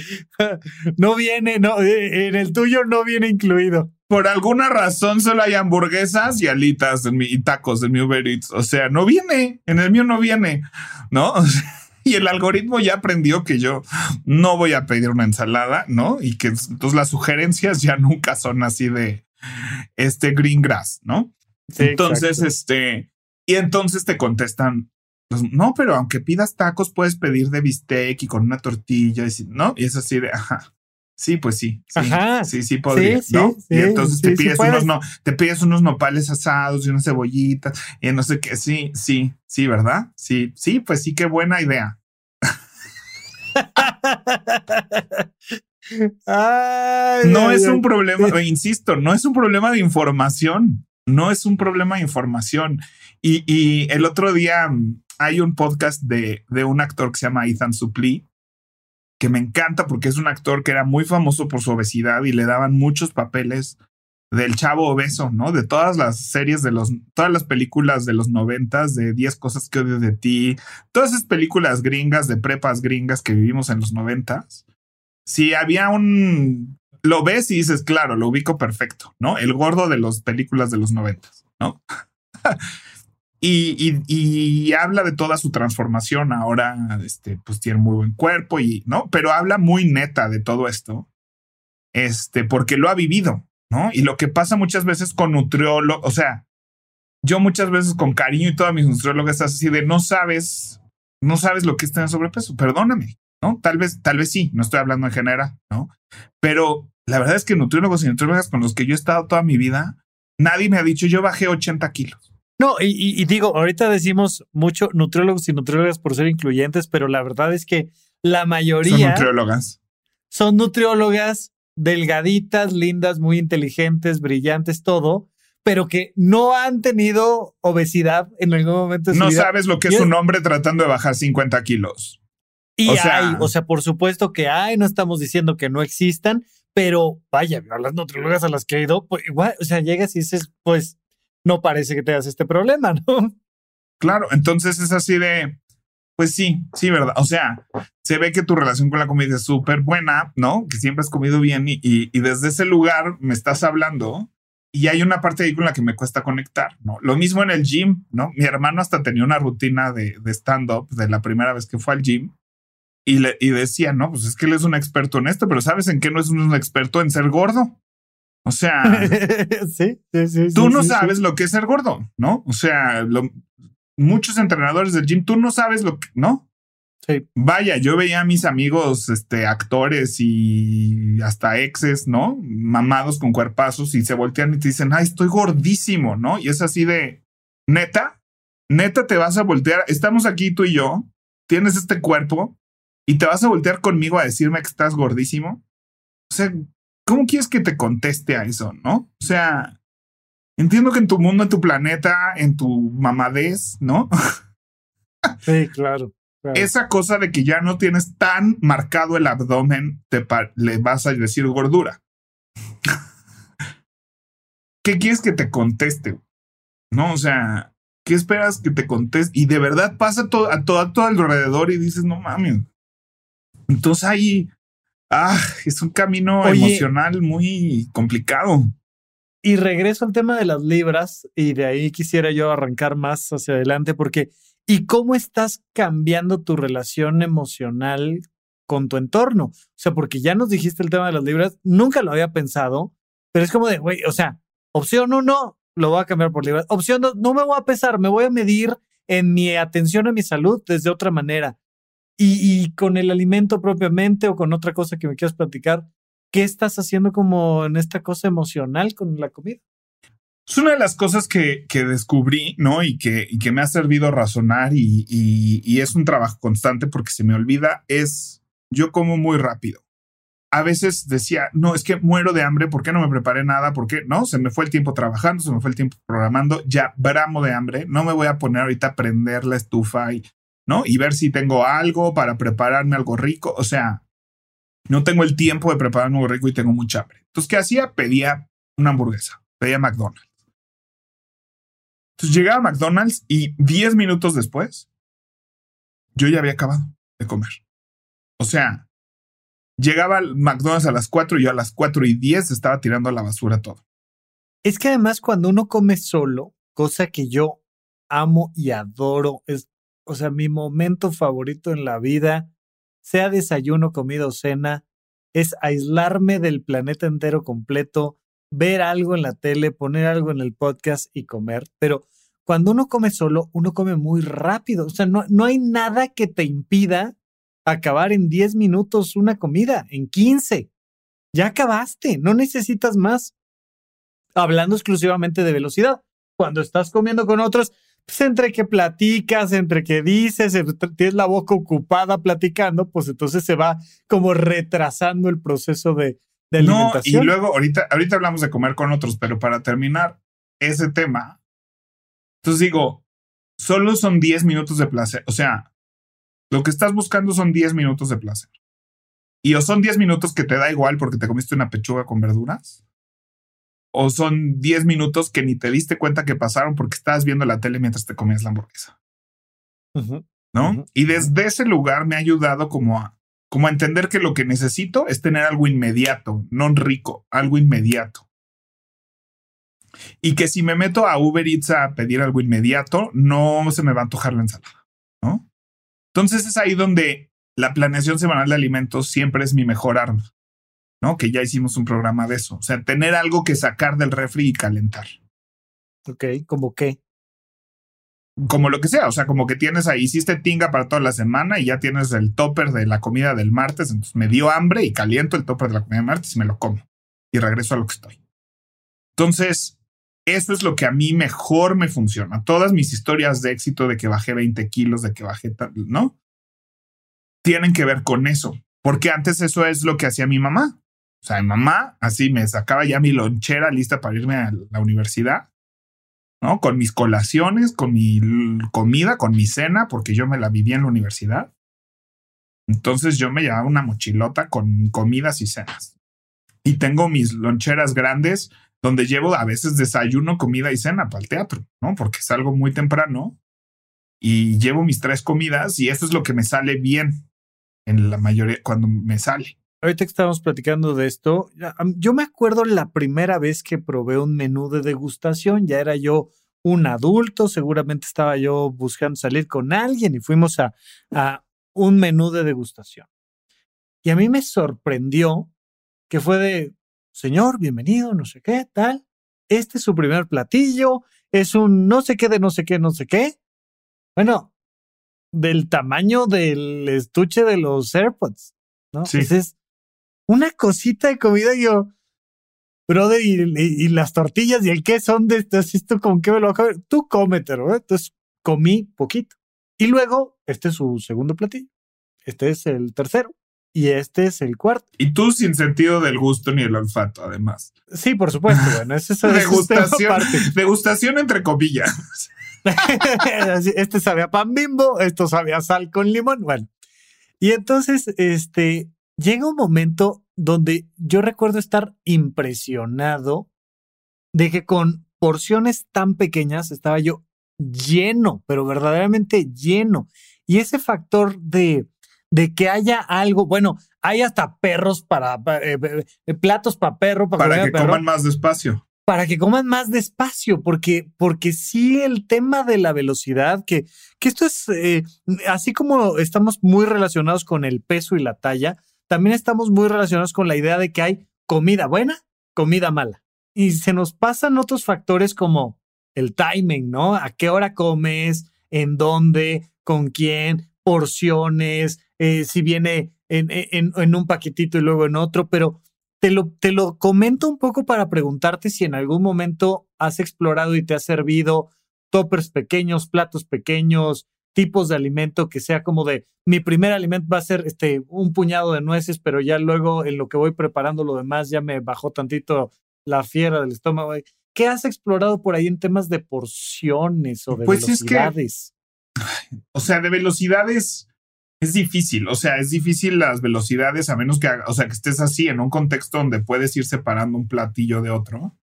no viene, no, eh, en el tuyo no viene incluido. Por alguna razón solo hay hamburguesas y alitas en mi, y tacos en mi Uber Eats. O sea, no viene. En el mío no viene, no? O sea, y el algoritmo ya aprendió que yo no voy a pedir una ensalada, ¿no? Y que entonces las sugerencias ya nunca son así de este green grass, ¿no? entonces, este, y entonces te contestan, pues, no, pero aunque pidas tacos, puedes pedir de bistec y con una tortilla, y, ¿no? Y es así de, ajá. Sí, pues sí. sí Ajá. Sí, sí, podría, ¿no? y entonces te pides unos no, te pides unos nopales asados y unas cebollitas y no sé qué. Sí, sí, sí, ¿verdad? Sí, sí, pues sí, qué buena idea. no es un problema, insisto, no es un problema de información. No es un problema de información. Y, y el otro día mm, hay un podcast de, de un actor que se llama Ethan Suplee que me encanta porque es un actor que era muy famoso por su obesidad y le daban muchos papeles del chavo obeso, ¿no? De todas las series de los, todas las películas de los noventas, de 10 cosas que odio de ti, todas esas películas gringas de prepas gringas que vivimos en los noventas. Si había un, lo ves y dices, claro, lo ubico perfecto, ¿no? El gordo de las películas de los noventas, ¿no? Y, habla de toda su transformación. Ahora, este, pues tiene muy buen cuerpo y no, pero habla muy neta de todo esto. Este, porque lo ha vivido, ¿no? Y lo que pasa muchas veces con nutriólogos, o sea, yo muchas veces con cariño y todas mis nutriólogas así de no sabes, no sabes lo que es tener sobrepeso. Perdóname, ¿no? Tal vez, tal vez sí, no estoy hablando en general, ¿no? Pero la verdad es que nutriólogos y nutriólogas con los que yo he estado toda mi vida, nadie me ha dicho yo bajé 80 kilos. No, y, digo, ahorita decimos mucho nutriólogos y nutriólogas por ser incluyentes, pero la verdad es que la mayoría son nutriólogas. Son nutriólogas delgaditas, lindas, muy inteligentes, brillantes, todo, pero que no han tenido obesidad en algún momento. De su no sabes lo que es un hombre tratando de bajar 50 kilos. Y hay, o sea, por supuesto que hay, no estamos diciendo que no existan, pero vaya, las nutriólogas a las que he ido, pues igual, o sea, llegas y dices, pues no parece que tengas este problema, ¿no? Claro, entonces es así de, pues sí, sí, ¿verdad? O sea, se ve que tu relación con la comida es súper buena, ¿no? Que siempre has comido bien y, y, desde ese lugar me estás hablando y hay una parte ahí con la que me cuesta conectar, ¿no? Lo mismo en el gym, ¿no? Mi hermano hasta tenía una rutina de, de stand-up de la primera vez que fue al gym y, le, y decía, no, pues es que él es un experto en esto, pero ¿sabes en qué no es un experto en ser gordo? O sea, sí, sí, sí, tú no sabes lo que es ser gordo, ¿no? O sea, muchos entrenadores del gym, tú no sabes lo que, ¿no? Sí. Vaya, yo veía a mis amigos, este, actores y hasta exes, ¿no? Mamados con cuerpazos y se voltean y te dicen, ay, estoy gordísimo, ¿no? Y es así de, neta, neta te vas a voltear, estamos aquí tú y yo, tienes este cuerpo y te vas a voltear conmigo a decirme que estás gordísimo. O sea, ¿cómo quieres que te conteste a eso, no? O sea, entiendo que en tu mundo, en tu planeta, en tu mamadez, ¿no? Sí, claro. Esa cosa de que ya no tienes tan marcado el abdomen, te le vas a decir gordura. ¿Qué quieres que te conteste? No, o sea, ¿qué esperas que te conteste? Y de verdad pasa todo, a todo, a todo alrededor y dices, no mames. Entonces ahí, ah, es un camino emocional muy complicado. Y regreso al tema de las libras y de ahí quisiera yo arrancar más hacia adelante porque ¿y cómo estás cambiando tu relación emocional con tu entorno? O sea, porque ya nos dijiste el tema de las libras, nunca lo había pensado, pero es como de, güey, o sea, opción uno, lo voy a cambiar por libras. Opción dos, no me voy a pesar, me voy a medir en mi atención a mi salud desde otra manera. Y, con el alimento propiamente o con otra cosa que me quieras platicar, ¿qué estás haciendo como en esta cosa emocional con la comida? Es una de las cosas que, que descubrí, ¿no? Y que, que me ha servido razonar y, y, es un trabajo constante porque se me olvida, es yo como muy rápido. A veces decía, no, es que muero de hambre, ¿por qué no me preparé nada? ¿Por qué? No, se me fue el tiempo trabajando, se me fue el tiempo programando, ya bramo de hambre, no me voy a poner ahorita a prender la estufa y ¿no? Y ver si tengo algo para prepararme algo rico. O sea, no tengo el tiempo de prepararme algo rico y tengo mucha hambre. Entonces, ¿qué hacía? Pedía una hamburguesa, pedía McDonald's. Entonces llegaba a McDonald's y 10 minutos después, yo ya había acabado de comer. O sea, llegaba al McDonald's a las 4 y yo a las 4 y 10 estaba tirando a la basura todo. Es que además cuando uno come solo, cosa que yo amo y adoro, es o sea, mi momento favorito en la vida, sea desayuno, comida o cena, es aislarme del planeta entero completo, ver algo en la tele, poner algo en el podcast y comer. Pero cuando uno come solo, uno come muy rápido. O sea, no, no hay nada que te impida acabar en 10 minutos una comida, en 15. Ya acabaste, no necesitas más. Hablando exclusivamente de velocidad. Cuando estás comiendo con otros, pues entre que platicas, entre que dices, tienes la boca ocupada platicando, pues entonces se va como retrasando el proceso de, de alimentación. No, y luego ahorita, ahorita hablamos de comer con otros, pero para terminar ese tema, entonces digo, solo son 10 minutos de placer. O sea, lo que estás buscando son 10 minutos de placer. Y o son 10 minutos que te da igual porque te comiste una pechuga con verduras, o son 10 minutos que ni te diste cuenta que pasaron porque estabas viendo la tele mientras te comías la hamburguesa. ¿No? y desde ese lugar me ha ayudado como a, como a entender que lo que necesito es tener algo inmediato, no rico, algo inmediato. Y que si me meto a Uber Eats a pedir algo inmediato, no se me va a antojar la ensalada, ¿no? Entonces es ahí donde la planeación semanal de alimentos siempre es mi mejor arma. ¿No? Que ya hicimos un programa de eso. O sea, tener algo que sacar del refri y calentar. Ok, ¿como qué? Como lo que sea, o sea, como que tienes ahí, hiciste tinga para toda la semana y ya tienes el topper de la comida del martes, entonces me dio hambre y caliento el topper de la comida del martes y me lo como y regreso a lo que estoy. Entonces, eso es lo que a mí mejor me funciona. Todas mis historias de éxito de que bajé 20 kilos, de que bajé, ¿no? Tienen que ver con eso, porque antes eso es lo que hacía mi mamá. O sea, mi mamá así me sacaba ya mi lonchera lista para irme a la universidad, ¿no? Con mis colaciones, con mi comida, con mi cena, porque yo me la vivía en la universidad. Entonces yo me llevaba una mochilota con comidas y cenas. Y tengo mis loncheras grandes donde llevo a veces desayuno, comida y cena para el teatro, ¿no? Porque salgo muy temprano y llevo mis tres comidas y eso es lo que me sale bien en la mayoría cuando me sale. Ahorita que estábamos platicando de esto, yo me acuerdo la primera vez que probé un menú de degustación, ya era yo un adulto, seguramente estaba yo buscando salir con alguien y fuimos a, a un menú de degustación. Y a mí me sorprendió que fue de, señor, bienvenido, no sé qué, tal. Este es su primer platillo, es un no sé qué de no sé qué, no sé qué. Bueno, del tamaño del estuche de los AirPods, ¿no? Sí. Entonces, una cosita de comida y yo, brother, y, las tortillas y el qué son de esto, esto con qué me lo voy a Tú cómetelo, ¿no? Entonces comí poquito. Y luego, este es su segundo platillo. este es el tercero y este es el cuarto. Y tú sin sentido del gusto ni el olfato, además. Sí, por supuesto. Bueno, es eso. degustación, degustación entre comillas. este sabía pan bimbo, esto sabía sal con limón. Bueno, y entonces, este, llega un momento donde yo recuerdo estar impresionado de que con porciones tan pequeñas estaba yo lleno, pero verdaderamente lleno. Y ese factor de, de que haya algo, bueno, hay hasta perros para, eh, eh, platos para perro, para, que coman más despacio. Para que coman más despacio, porque, porque sí el tema de la velocidad, que, que esto es, eh, así como estamos muy relacionados con el peso y la talla, también estamos muy relacionados con la idea de que hay comida buena, comida mala. Y se nos pasan otros factores como el timing, ¿no? ¿A qué hora comes? ¿En dónde? ¿Con quién? Porciones, eh, si viene en, en, un paquetito y luego en otro, pero te lo, te lo comento un poco para preguntarte si en algún momento has explorado y te ha servido toppers pequeños, platos pequeños, tipos de alimento que sea como de mi primer alimento va a ser este un puñado de nueces, pero ya luego en lo que voy preparando lo demás ya me bajó tantito la fiera del estómago. ¿Qué has explorado por ahí en temas de porciones o de pues velocidades? Es que, o sea, de velocidades es difícil, o sea, es difícil las velocidades a menos que, o sea, que estés así en un contexto donde puedes ir separando un platillo de otro.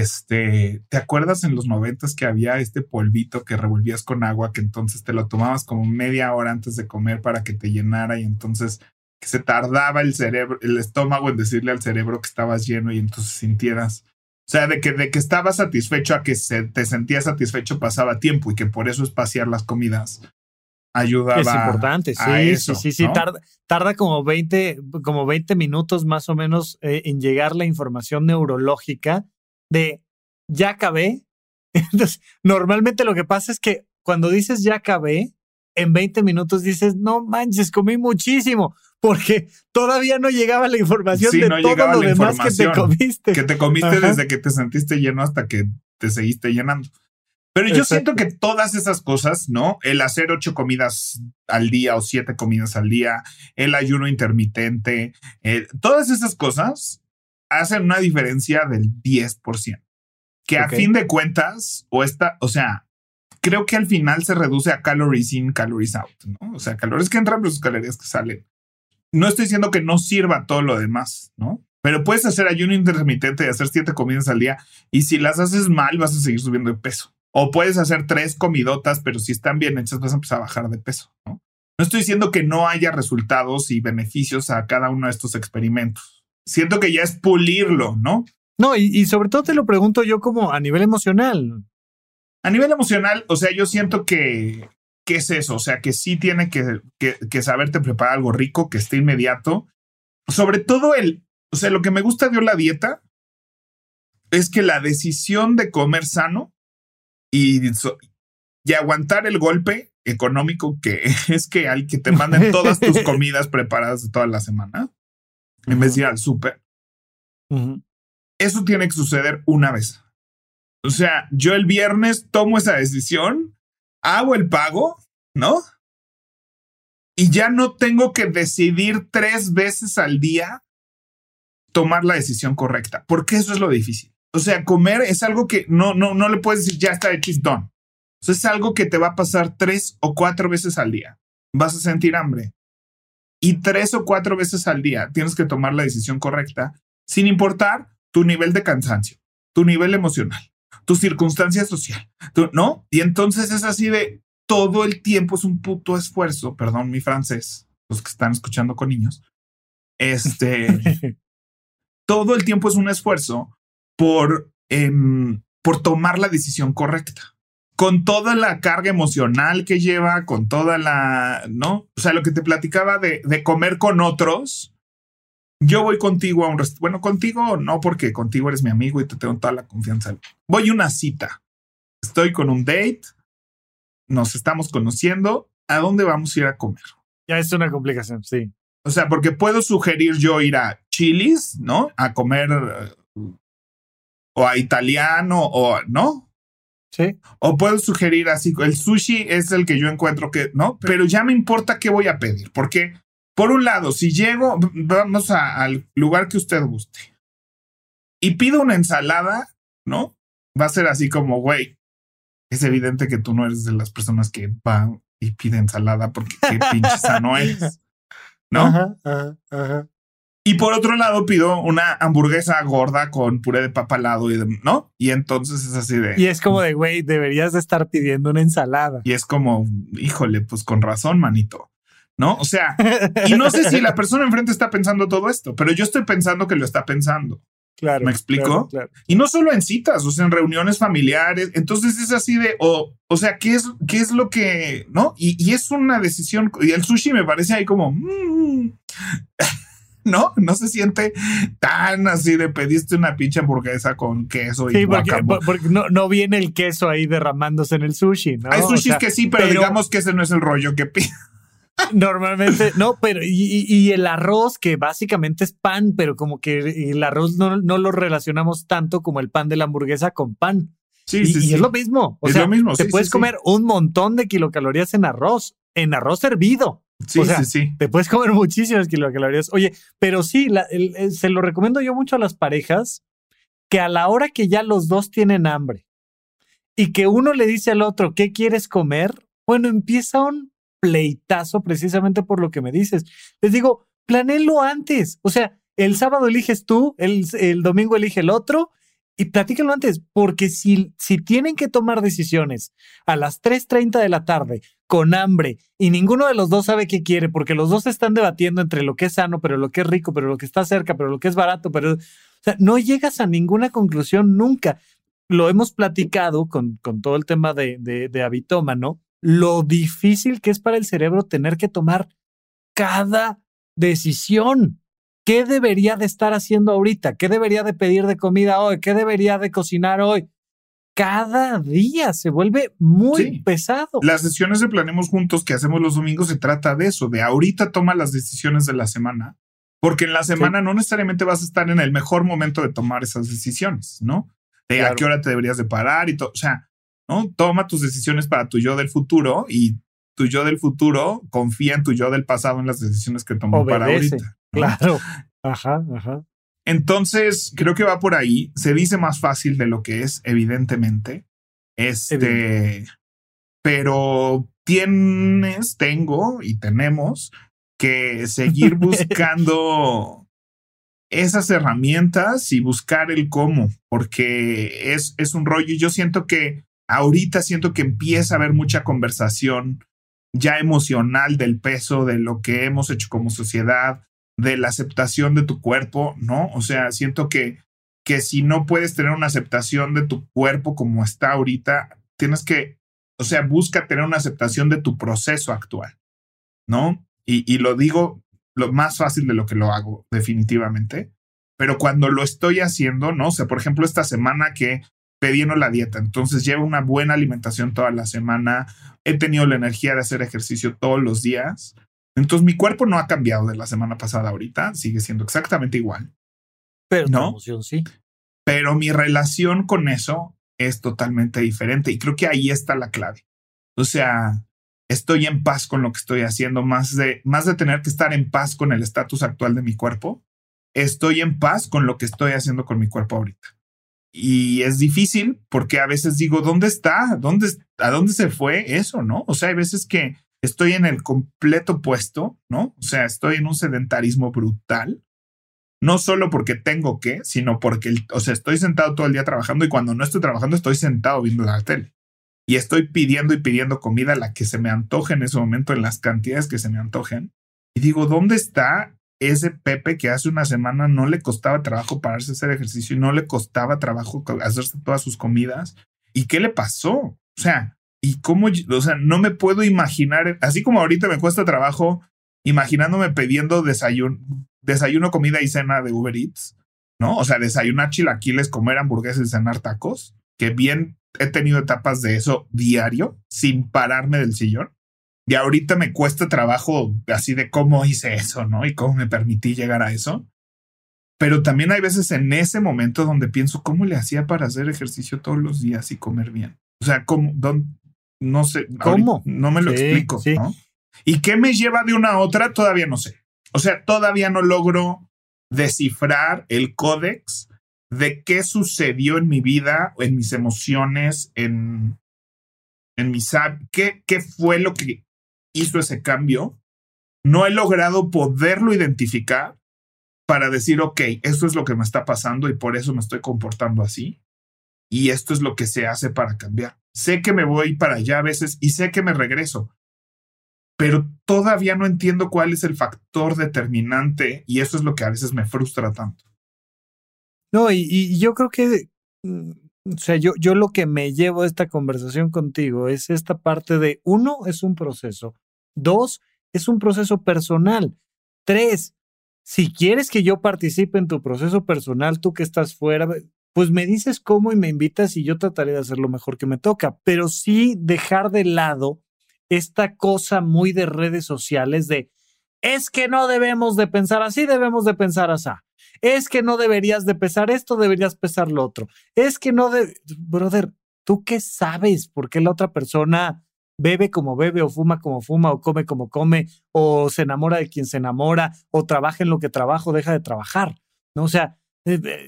Este, ¿te acuerdas en los noventas que había este polvito que revolvías con agua que entonces te lo tomabas como media hora antes de comer para que te llenara y entonces que se tardaba el cerebro, el estómago en decirle al cerebro que estabas lleno y entonces sintieras, o sea, de que, de que estabas satisfecho a que se, te sentías satisfecho pasaba tiempo y que por eso espaciar las comidas ayudaba. Es importante, sí, sí, sí, sí, tarda, tarda, como 20, como 20 minutos más o menos eh, en llegar la información neurológica de ya acabé. Entonces, normalmente lo que pasa es que cuando dices ya acabé, en 20 minutos dices, no manches, comí muchísimo, porque todavía no llegaba la información de todo lo demás que te comiste. Que te comiste desde que te sentiste lleno hasta que te seguiste llenando. Pero yo siento que todas esas cosas, ¿no? El hacer ocho comidas al día o siete comidas al día, el ayuno intermitente, eh, todas esas cosas hacen una diferencia del 10%. Que a fin de cuentas, o esta, o sea, creo que al final se reduce a calories in, calories out, ¿no? O sea, calorías que entran versus calorías que salen. No estoy diciendo que no sirva todo lo demás, ¿no? Pero puedes hacer ayuno intermitente y hacer siete comidas al día y si las haces mal vas a seguir subiendo de peso. O puedes hacer tres comidotas, pero si están bien hechas vas a empezar a bajar de peso, ¿no? No estoy diciendo que no haya resultados y beneficios a cada uno de estos experimentos siento que ya es pulirlo, ¿no? No, y, sobre todo te lo pregunto yo como a nivel emocional. A nivel emocional, o sea, yo siento que, ¿qué es eso? O sea, que sí tiene que, que, que saberte preparar algo rico, que esté inmediato. Sobre todo el, o sea, lo que me gusta de la dieta es que la decisión de comer sano y, y aguantar el golpe económico que es que hay que te manden todas tus comidas preparadas de toda la semana en vez de ir al súper. Eso tiene que suceder una vez. O sea, yo el viernes tomo esa decisión, hago el pago, ¿no? Y ya no tengo que decidir tres veces al día tomar la decisión correcta, porque eso es lo difícil. O sea, comer es algo que no, no, no le puedes decir ya está hecho, done. O sea, es algo que te va a pasar tres o cuatro veces al día. Vas a sentir hambre, y tres o cuatro veces al día tienes que tomar la decisión correcta, sin importar tu nivel de cansancio, tu nivel emocional, tu circunstancia social, ¿no? Y entonces es así de todo el tiempo es un puto esfuerzo, perdón mi francés, los que están escuchando con niños, este, todo el tiempo es un esfuerzo por, em, por tomar la decisión correcta con toda la carga emocional que lleva, con toda la, ¿no? O sea, lo que te platicaba de, de comer con otros. Yo voy contigo a un restaurante. Bueno, contigo no, porque contigo eres mi amigo y te tengo toda la confianza. Voy a una cita. Estoy con un date. Nos estamos conociendo. ¿A dónde vamos a ir a comer? Ya es una complicación, sí. O sea, porque puedo sugerir yo ir a Chili's, ¿no? A comer eh, o a italiano o, ¿no? Sí. O puedo sugerir así, el sushi es el que yo encuentro que, ¿no? Pero ya me importa qué voy a pedir, porque por un lado, si llego, vamos al lugar que usted guste y pido una ensalada, ¿no? Va a ser así como, güey, es evidente que tú no eres de las personas que van y pide ensalada porque qué pinche sano es, ¿no? Ajá, ajá, ajá. Y por otro lado pido una hamburguesa gorda con puré de papa al lado, y de- ¿no? Y entonces es así de... Y es como de, güey, deberías de estar pidiendo una ensalada. Y es como, híjole, pues con razón, manito. ¿No? O sea, y no sé si la persona enfrente está pensando todo esto, pero yo estoy pensando que lo está pensando. Claro. ¿Me explico? claro, claro. Y no solo en citas, o sea, en reuniones familiares. Entonces es así de, o, o sea, ¿qué es, qué es lo que, no? Y, y es una decisión, y el sushi me parece ahí como, mm, no, no se siente tan así de pediste una pinche hamburguesa con queso y Sí, porque, no, no viene el queso ahí derramándose en el sushi, ¿no? Hay O sushis sea, que sí, pero, pero- digamos que ese no es el rollo que pide. Normalmente, no, pero y, y- el arroz, que básicamente es pan, pero como que el arroz no, no lo relacionamos tanto como el pan de la hamburguesa con pan. Sí, y, sí, y sí. es lo mismo. O Es sea, lo mismo, te puedes comer un montón de kilocalorías en arroz, en arroz hervido. Sí, o sea, sí, sí. Te puedes comer muchísimas kilocalorías. Oye, pero sí, la- el- el- se lo recomiendo yo mucho a las parejas que a la hora que ya los dos tienen hambre y que uno le dice al otro, ¿qué quieres comer? Bueno, empieza un pleitazo precisamente por lo que me dices. Les digo, planéenlo antes. O sea, el sábado eliges tú, el, el domingo elige el otro y platíquenlo antes, porque si, si tienen que tomar decisiones a las 3.30 de la tarde con hambre y ninguno de los dos sabe qué quiere, porque los dos están debatiendo entre lo que es sano, pero lo que es rico, pero lo que está cerca, pero lo que es barato, pero... O sea, no llegas a ninguna conclusión nunca. Lo hemos platicado con, con todo el tema de, de, lo difícil que es para el cerebro tener que tomar cada decisión. ¿Qué debería de estar haciendo ahorita? ¿Qué debería de pedir de comida hoy? ¿Qué debería de cocinar hoy? Cada día se vuelve muy Sí. pesado. Las sesiones de Planemos Juntos que hacemos los domingos se trata de eso, de ahorita toma las decisiones de la semana, porque en la semana no necesariamente vas a estar en el mejor momento de tomar esas decisiones, ¿no? De a qué hora te deberías de parar y todo, o sea, ¿no? Toma tus decisiones para tu yo del futuro y tu yo del futuro confía en tu yo del pasado en las decisiones que tomó para ahorita. ¿no? Claro. Ajá, ajá. Entonces, creo que va por ahí. Se dice más fácil de lo que es, evidentemente. Este, pero tienes, tengo y tenemos que seguir buscando esas herramientas y buscar el cómo, porque es, es un rollo. Y yo siento que ahorita siento que empieza a haber mucha conversación ya emocional del peso, de lo que hemos hecho como sociedad, de la aceptación de tu cuerpo, ¿no? O sea, siento que, que si no puedes tener una aceptación de tu cuerpo como está ahorita, tienes que, o sea, busca tener una aceptación de tu proceso actual, ¿no? Y, y lo digo lo más fácil de lo que lo hago, definitivamente. Pero cuando lo estoy haciendo, ¿no? O sea, por ejemplo, esta semana que pedí no la dieta, entonces llevo una buena alimentación toda la semana, he tenido la energía de hacer ejercicio todos los días. Entonces mi cuerpo no ha cambiado de la semana pasada ahorita, sigue siendo exactamente igual, Pero ¿No? tu emoción sí. pero mi relación con eso es totalmente diferente y creo que ahí está la clave. O sea, estoy en paz con lo que estoy haciendo, más de, más de tener que estar en paz con el estatus actual de mi cuerpo, estoy en paz con lo que estoy haciendo con mi cuerpo ahorita. Y es difícil porque a veces digo, ¿dónde está? ¿Dónde, ¿A dónde se fue eso? ¿No? O sea, hay veces que estoy en el completo puesto, ¿no? O sea, estoy en un sedentarismo brutal. No solo porque tengo que, sino porque, o sea, estoy sentado todo el día trabajando y cuando no estoy trabajando estoy sentado viendo la tele. Y estoy pidiendo y pidiendo comida la que se me antoje en ese momento, en las cantidades que se me antojen. Y digo, ¿dónde está ese Pepe que hace una semana no le costaba trabajo pararse a hacer ejercicio y no le costaba trabajo hacerse todas sus comidas? ¿Y qué le pasó? O sea, ¿y cómo? O sea, no me puedo imaginar, así como ahorita me cuesta trabajo imaginándome pidiendo desayuno, desayuno, comida y cena de Uber Eats, ¿no? O sea, desayunar chilaquiles, comer hamburguesas y cenar tacos, que bien he tenido etapas de eso diario, sin pararme del sillón. Y ahorita me cuesta trabajo así de cómo hice eso, ¿no? Y cómo me permití llegar a eso. Pero también hay veces en ese momento donde pienso cómo le hacía para hacer ejercicio todos los días y comer bien. O sea, ¿cómo? No sé. ¿Cómo? no me lo explico. ¿Y qué me lleva de una a otra? Todavía no sé. O sea, todavía no logro descifrar el códex de qué sucedió en mi vida, en mis emociones, en, en mis qué, qué fue lo que hizo ese cambio. No he logrado poderlo identificar para decir, ok, esto es lo que me está pasando y por eso me estoy comportando así. Y esto es lo que se hace para cambiar. Sé que me voy para allá a veces y sé que me regreso, pero todavía no entiendo cuál es el factor determinante y eso es lo que a veces me frustra tanto. No, y, yo creo que, mm, o sea, yo, yo lo que me llevo a esta conversación contigo es esta parte de, uno, es un proceso, dos, es un proceso personal, tres, si quieres que yo participe en tu proceso personal, tú que estás fuera, pues me dices cómo y me invitas y yo trataré de hacer lo mejor que me toca, pero sí dejar de lado esta cosa muy de redes sociales de es que no debemos de pensar así, debemos de pensar así. Es que no deberías de pesar esto, deberías pesar lo otro. Es que no de... Brother, ¿tú qué sabes por qué la otra persona bebe como bebe o fuma como fuma o come como come o se enamora de quien se enamora o trabaja en lo que trabaja o deja de trabajar? ¿No? O sea,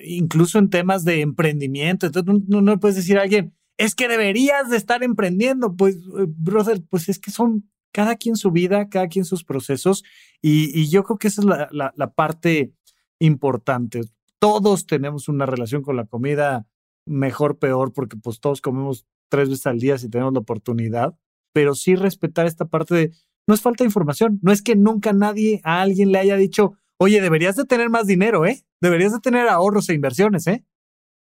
incluso en temas de emprendimiento, entonces no, no puedes decir a alguien, es que deberías de estar emprendiendo. Pues, eh, brother, pues es que son cada quien su vida, cada quien sus procesos. Y, yo creo que esa es la, la, parte importante. Todos tenemos una relación con la comida mejor, peor, porque pues todos comemos tres veces al día si tenemos la oportunidad, pero sí respetar esta parte de, no es falta de información, no es que nunca nadie a alguien le haya dicho, oye, deberías de tener más dinero, ¿eh? Deberías de tener ahorros e inversiones, ¿eh?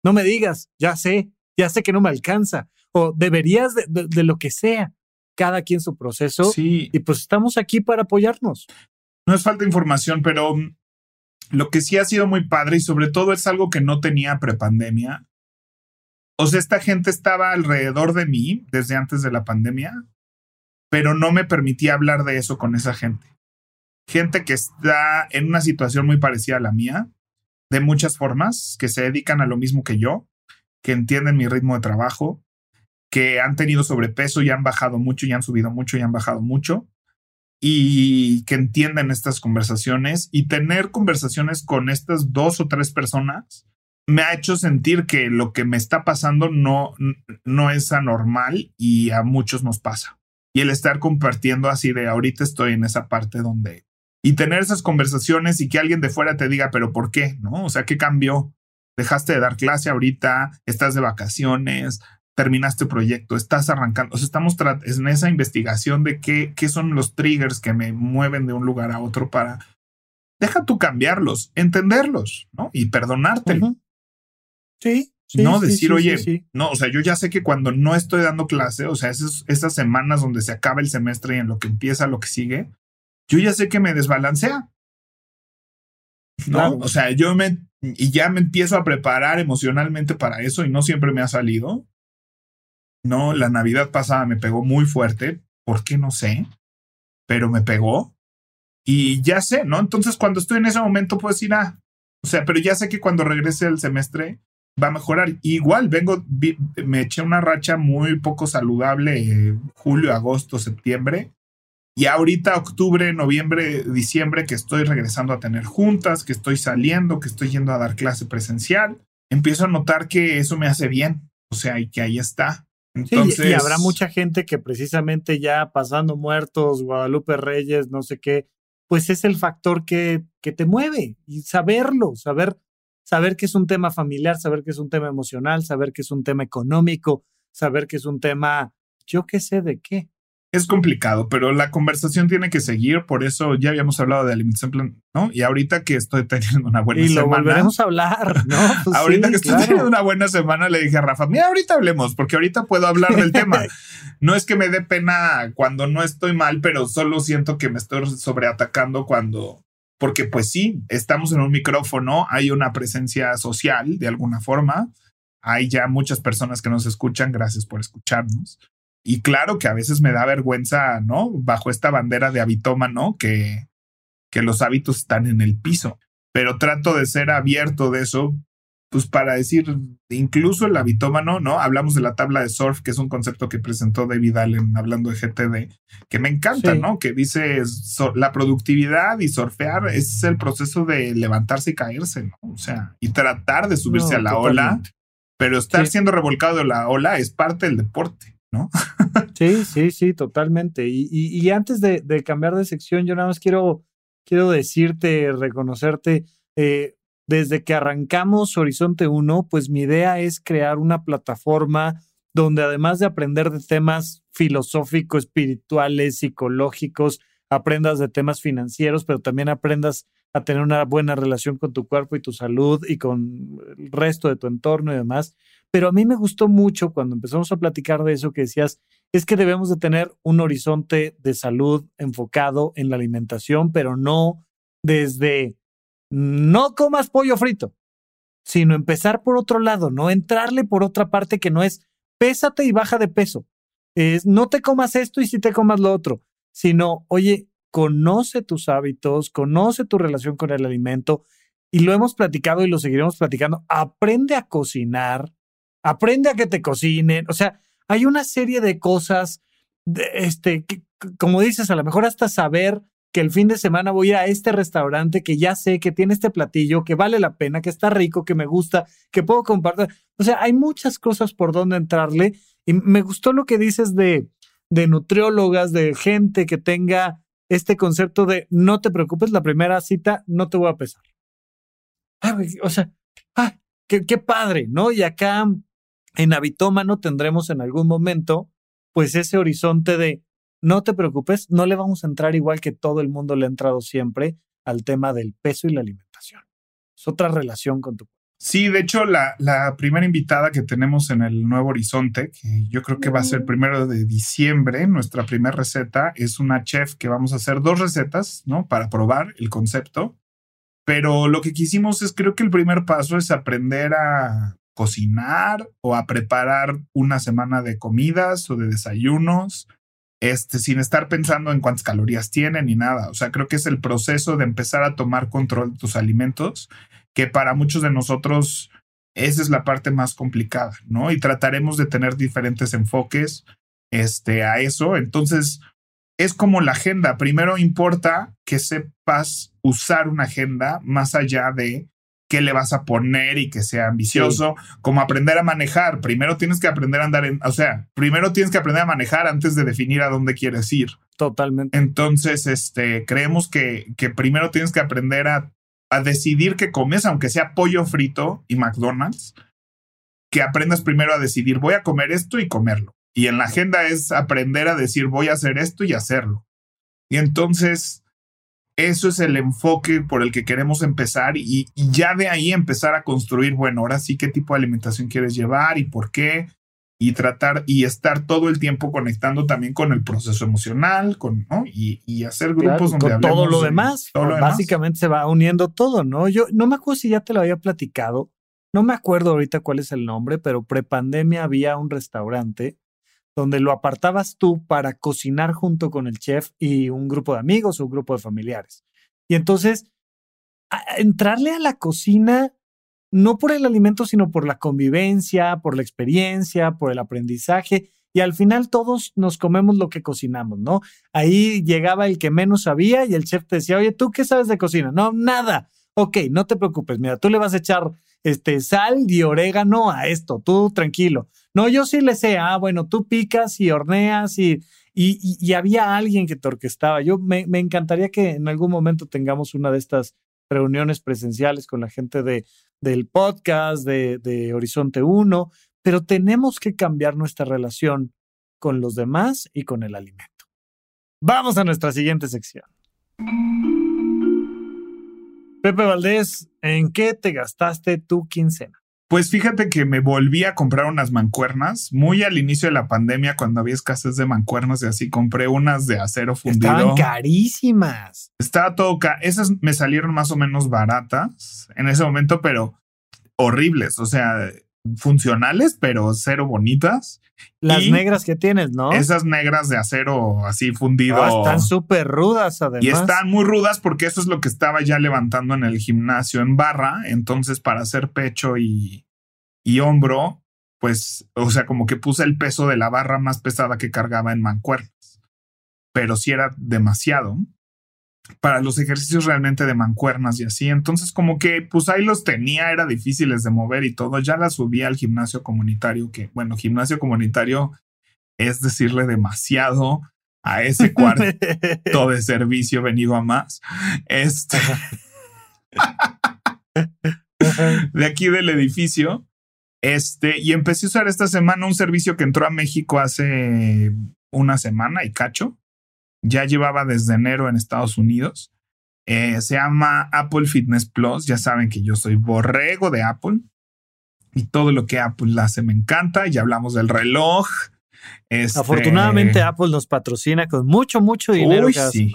No me digas, ya sé, ya sé que no me alcanza, o deberías de, lo que sea, cada quien su proceso. Sí. Y pues estamos aquí para apoyarnos. No es falta de información, pero mm, lo que sí ha sido muy padre y sobre todo es algo que no tenía prepandemia. O sea, esta gente estaba alrededor de mí desde antes de la pandemia, pero no me permitía hablar de eso con esa gente. Gente que está en una situación muy parecida a la mía, de muchas formas, que se dedican a lo mismo que yo, que entienden mi ritmo de trabajo, que han tenido sobrepeso y han bajado mucho y han subido mucho y han bajado mucho y que entienden estas conversaciones y tener conversaciones con estas dos o tres personas me ha hecho sentir que lo que me está pasando no, no es anormal y a muchos nos pasa. Y el estar compartiendo así de ahorita estoy en esa parte donde... Y tener esas conversaciones y que alguien de fuera te diga, pero ¿por qué? ¿No? O sea, ¿qué cambió? dejaste de dar clase ahorita, estás de vacaciones, terminaste proyecto, estás arrancando. O sea, estamos en esa investigación de qué, qué son los triggers que me mueven de un lugar a otro para. Deja tú cambiarlos, entenderlos, ¿no? Y perdonártelo. Sí. no decir, oye, no, o sea, yo ya sé que cuando no estoy dando clase, o sea, esas, esas semanas donde se acaba el semestre y en lo que empieza lo que sigue, yo ya sé que me desbalancea. ¿no? O sea, yo me, y ya me empiezo a preparar emocionalmente para eso y no siempre me ha salido. No, la Navidad pasada me pegó muy fuerte, ¿por qué no sé? Pero me pegó y ya sé, ¿no? Entonces cuando estoy en ese momento puedo decir, ah, o sea, pero ya sé que cuando regrese el semestre va a mejorar. Igual vengo, me eché una racha muy poco saludable, eh, julio, agosto, septiembre, y ahorita octubre, noviembre, diciembre, que estoy regresando a tener juntas, que estoy saliendo, que estoy yendo a dar clase presencial, empiezo a notar que eso me hace bien. O sea, y que ahí está. Entonces, y habrá mucha gente que precisamente ya pasando muertos, Guadalupe Reyes, no sé qué, pues es el factor que, que te mueve y saberlo, saber, saber que es un tema familiar, saber que es un tema emocional, saber que es un tema económico, saber que es un tema, yo qué sé de qué es complicado, pero la conversación tiene que seguir. Por eso ya habíamos hablado de alimentación plan, ¿no? Y ahorita que estoy teniendo una buena semana. Y lo volveremos a hablar, ¿no? Pues ahorita que estoy teniendo una buena semana, le dije a Rafa, mira, ahorita hablemos, porque ahorita puedo hablar del tema. No es que me dé pena cuando no estoy mal, pero solo siento que me estoy sobreatacando cuando. Porque, pues sí, estamos en un micrófono, hay una presencia social de alguna forma. Hay ya muchas personas que nos escuchan. Gracias por escucharnos. Y claro que a veces me da vergüenza, ¿no? Bajo esta bandera de habitómano que, que los hábitos están en el piso. Pero trato de ser abierto de eso pues para decir, incluso el habitómano, ¿no? Hablamos de la tabla de surf, que es un concepto que presentó David Allen hablando de GTD, que me encanta, ¿no? Que dice la productividad y surfear es el proceso de levantarse y caerse, ¿no? O sea, y tratar de subirse a la ola, pero estar siendo revolcado de la ola es parte del deporte, ¿no? sí, sí, sí, totalmente. Y, y, antes de, de, cambiar de sección, yo nada más quiero, quiero decirte, reconocerte, eh, desde que arrancamos Horizonte 1, pues mi idea es crear una plataforma donde además de aprender de temas filosóficos, espirituales, psicológicos, aprendas de temas financieros, pero también aprendas a tener una buena relación con tu cuerpo y tu salud y con el resto de tu entorno y demás. Pero a mí me gustó mucho cuando empezamos a platicar de eso que decías, es que debemos de tener un horizonte de salud enfocado en la alimentación, pero no desde no comas pollo frito, sino empezar por otro lado, no entrarle por otra parte que no es pésate y baja de peso. Es no te comas esto y si te comas lo otro, sino, oye, conoce tus hábitos, conoce tu relación con el alimento y lo hemos platicado y lo seguiremos platicando. Aprende a cocinar, aprende a que te cocinen. O sea, hay una serie de cosas, este, como dices, a lo mejor hasta saber que el fin de semana voy a este restaurante que ya sé que tiene este platillo, que vale la pena, que está rico, que me gusta, que puedo compartir. O sea, hay muchas cosas por donde entrarle y me gustó lo que dices de, de nutriólogas, de gente que tenga este concepto de no te preocupes, la primera cita no te voy a pesar. o sea, ah, qué padre, ¿no? Y acá en Habitómano tendremos en algún momento pues ese horizonte de no te preocupes, no le vamos a entrar igual que todo el mundo le ha entrado siempre al tema del peso y la alimentación. Es otra relación con tu cuerpo. Sí, de hecho, la, la, primera invitada que tenemos en el Nuevo Horizonte, que yo creo que va a ser primero de diciembre, nuestra primera receta es una chef que vamos a hacer dos recetas, ¿no? Para probar el concepto. Pero lo que quisimos es, creo que el primer paso es aprender a cocinar o a preparar una semana de comidas o de desayunos, este, sin estar pensando en cuántas calorías tienen ni nada. O sea, creo que es el proceso de empezar a tomar control de tus alimentos, que para muchos de nosotros esa es la parte más complicada, ¿no? Y trataremos de tener diferentes enfoques este, a eso. Entonces, es como la agenda. Primero importa que sepas usar una agenda más allá de qué le vas a poner y que sea ambicioso, como aprender a manejar. Primero tienes que aprender a andar en, o sea, primero tienes que aprender a manejar antes de definir a dónde quieres ir. Totalmente. Entonces, este, creemos que, que primero tienes que aprender a, a decidir qué comes, aunque sea pollo frito y McDonald's, que aprendas primero a decidir, voy a comer esto y comerlo. Y en la agenda es aprender a decir, voy a hacer esto y hacerlo. Y entonces, eso es el enfoque por el que queremos empezar y, ya de ahí empezar a construir, bueno, ahora sí qué tipo de alimentación quieres llevar y por qué y tratar y estar todo el tiempo conectando también con el proceso emocional, con, ¿no? Y, hacer grupos donde con todo lo demás. básicamente se va uniendo todo, ¿no? Yo no me acuerdo si ya te lo había platicado, no me acuerdo ahorita cuál es el nombre, pero prepandemia había un restaurante donde lo apartabas tú para cocinar junto con el chef y un grupo de amigos o un grupo de familiares. Y entonces, entrarle a la cocina no por el alimento, sino por la convivencia, por la experiencia, por el aprendizaje. Y al final todos nos comemos lo que cocinamos, ¿no? Ahí llegaba el que menos sabía y el chef te decía, oye, ¿tú qué sabes de cocina? No, nada. Ok, no te preocupes, mira, tú le vas a echar este, sal y orégano a esto, tú tranquilo. No, yo sí le sé, ah, bueno, tú picas y horneas y, y, había alguien que te orquestaba. Yo me, encantaría que en algún momento tengamos una de estas reuniones presenciales con la gente de, del podcast, de, de Horizonte 1, pero tenemos que cambiar nuestra relación con los demás y con el alimento. Vamos a nuestra siguiente sección. Pepe Valdés, ¿en qué te gastaste tu quincena? Pues fíjate que me volví a comprar unas mancuernas muy al inicio de la pandemia cuando había escasez de mancuernas y así compré unas de acero fundido. Estaban carísimas. Estaba todo esas me salieron más o menos baratas en ese momento, pero horribles, o sea, funcionales, pero cero bonitas. Las Y negras que tienes, ¿no? Esas negras de acero así fundido. Ah, están súper rudas, además. y están muy rudas porque eso es lo que estaba ya levantando en el gimnasio en barra. Entonces, para hacer pecho y, y hombro, pues, o sea, como que puse el peso de la barra más pesada que cargaba en mancuernas. Pero sí era demasiado para los ejercicios realmente de mancuernas y así. Entonces, como que pues ahí los tenía, era difíciles de mover y todo. Ya las subí al gimnasio comunitario, que bueno, gimnasio comunitario es decirle demasiado a ese cuarto de servicio venido a más. Este de aquí del edificio. Este, y empecé a usar esta semana un servicio que entró a México hace una semana y cacho. Ya llevaba desde enero en Estados Unidos. Eh, se llama Apple Fitness Plus. Ya saben que yo soy borrego de Apple y todo lo que Apple hace me encanta. Ya hablamos del reloj. Este... Afortunadamente, Apple nos patrocina con mucho, mucho dinero. Uy, sí.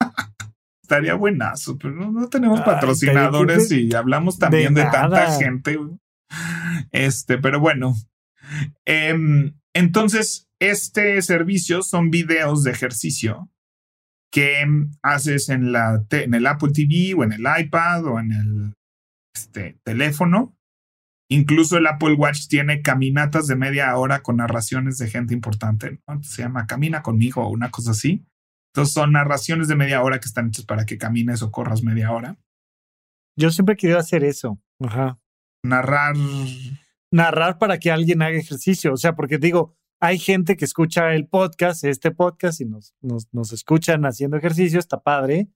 Estaría buenazo, pero no, no tenemos patrocinadores y hablamos también de, de tanta gente. Este, pero bueno. Eh, entonces, este servicio son videos de ejercicio que haces en, la en el Apple TV o en el iPad o en el este, teléfono. Incluso el Apple Watch tiene caminatas de media hora con narraciones de gente importante. ¿no? Se llama Camina conmigo o una cosa así. Entonces son narraciones de media hora que están hechas para que camines o corras media hora. Yo siempre he querido hacer eso. Ajá. Narrar. Narrar para que alguien haga ejercicio. O sea, porque digo, hay gente que escucha el podcast, este podcast, y nos, nos, nos escuchan haciendo ejercicio, está padre.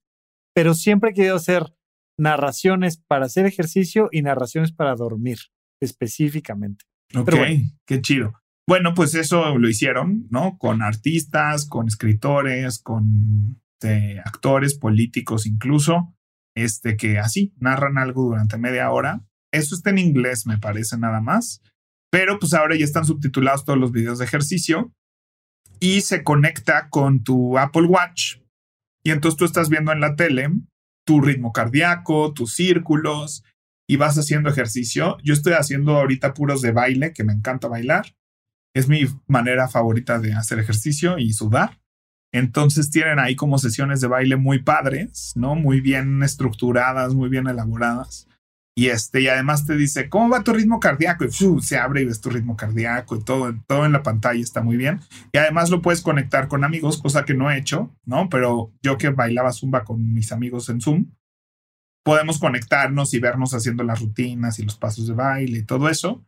Pero siempre he querido hacer narraciones para hacer ejercicio y narraciones para dormir, específicamente. Ok, bueno. qué chido. Bueno, pues eso lo hicieron, ¿no? Con artistas, con escritores, con eh, actores, políticos incluso, este que así narran algo durante media hora. Eso está en inglés, me parece nada más. Pero pues ahora ya están subtitulados todos los videos de ejercicio y se conecta con tu Apple Watch. Y entonces tú estás viendo en la tele tu ritmo cardíaco, tus círculos y vas haciendo ejercicio. Yo estoy haciendo ahorita puros de baile, que me encanta bailar es mi manera favorita de hacer ejercicio y sudar. Entonces tienen ahí como sesiones de baile muy padres, ¿no? Muy bien estructuradas, muy bien elaboradas. Y este, y además te dice, ¿cómo va tu ritmo cardíaco? Y se abre y ves tu ritmo cardíaco y todo, todo en la pantalla está muy bien. Y además lo puedes conectar con amigos, cosa que no he hecho, ¿no? Pero yo que bailaba zumba con mis amigos en Zoom, podemos conectarnos y vernos haciendo las rutinas y los pasos de baile y todo eso.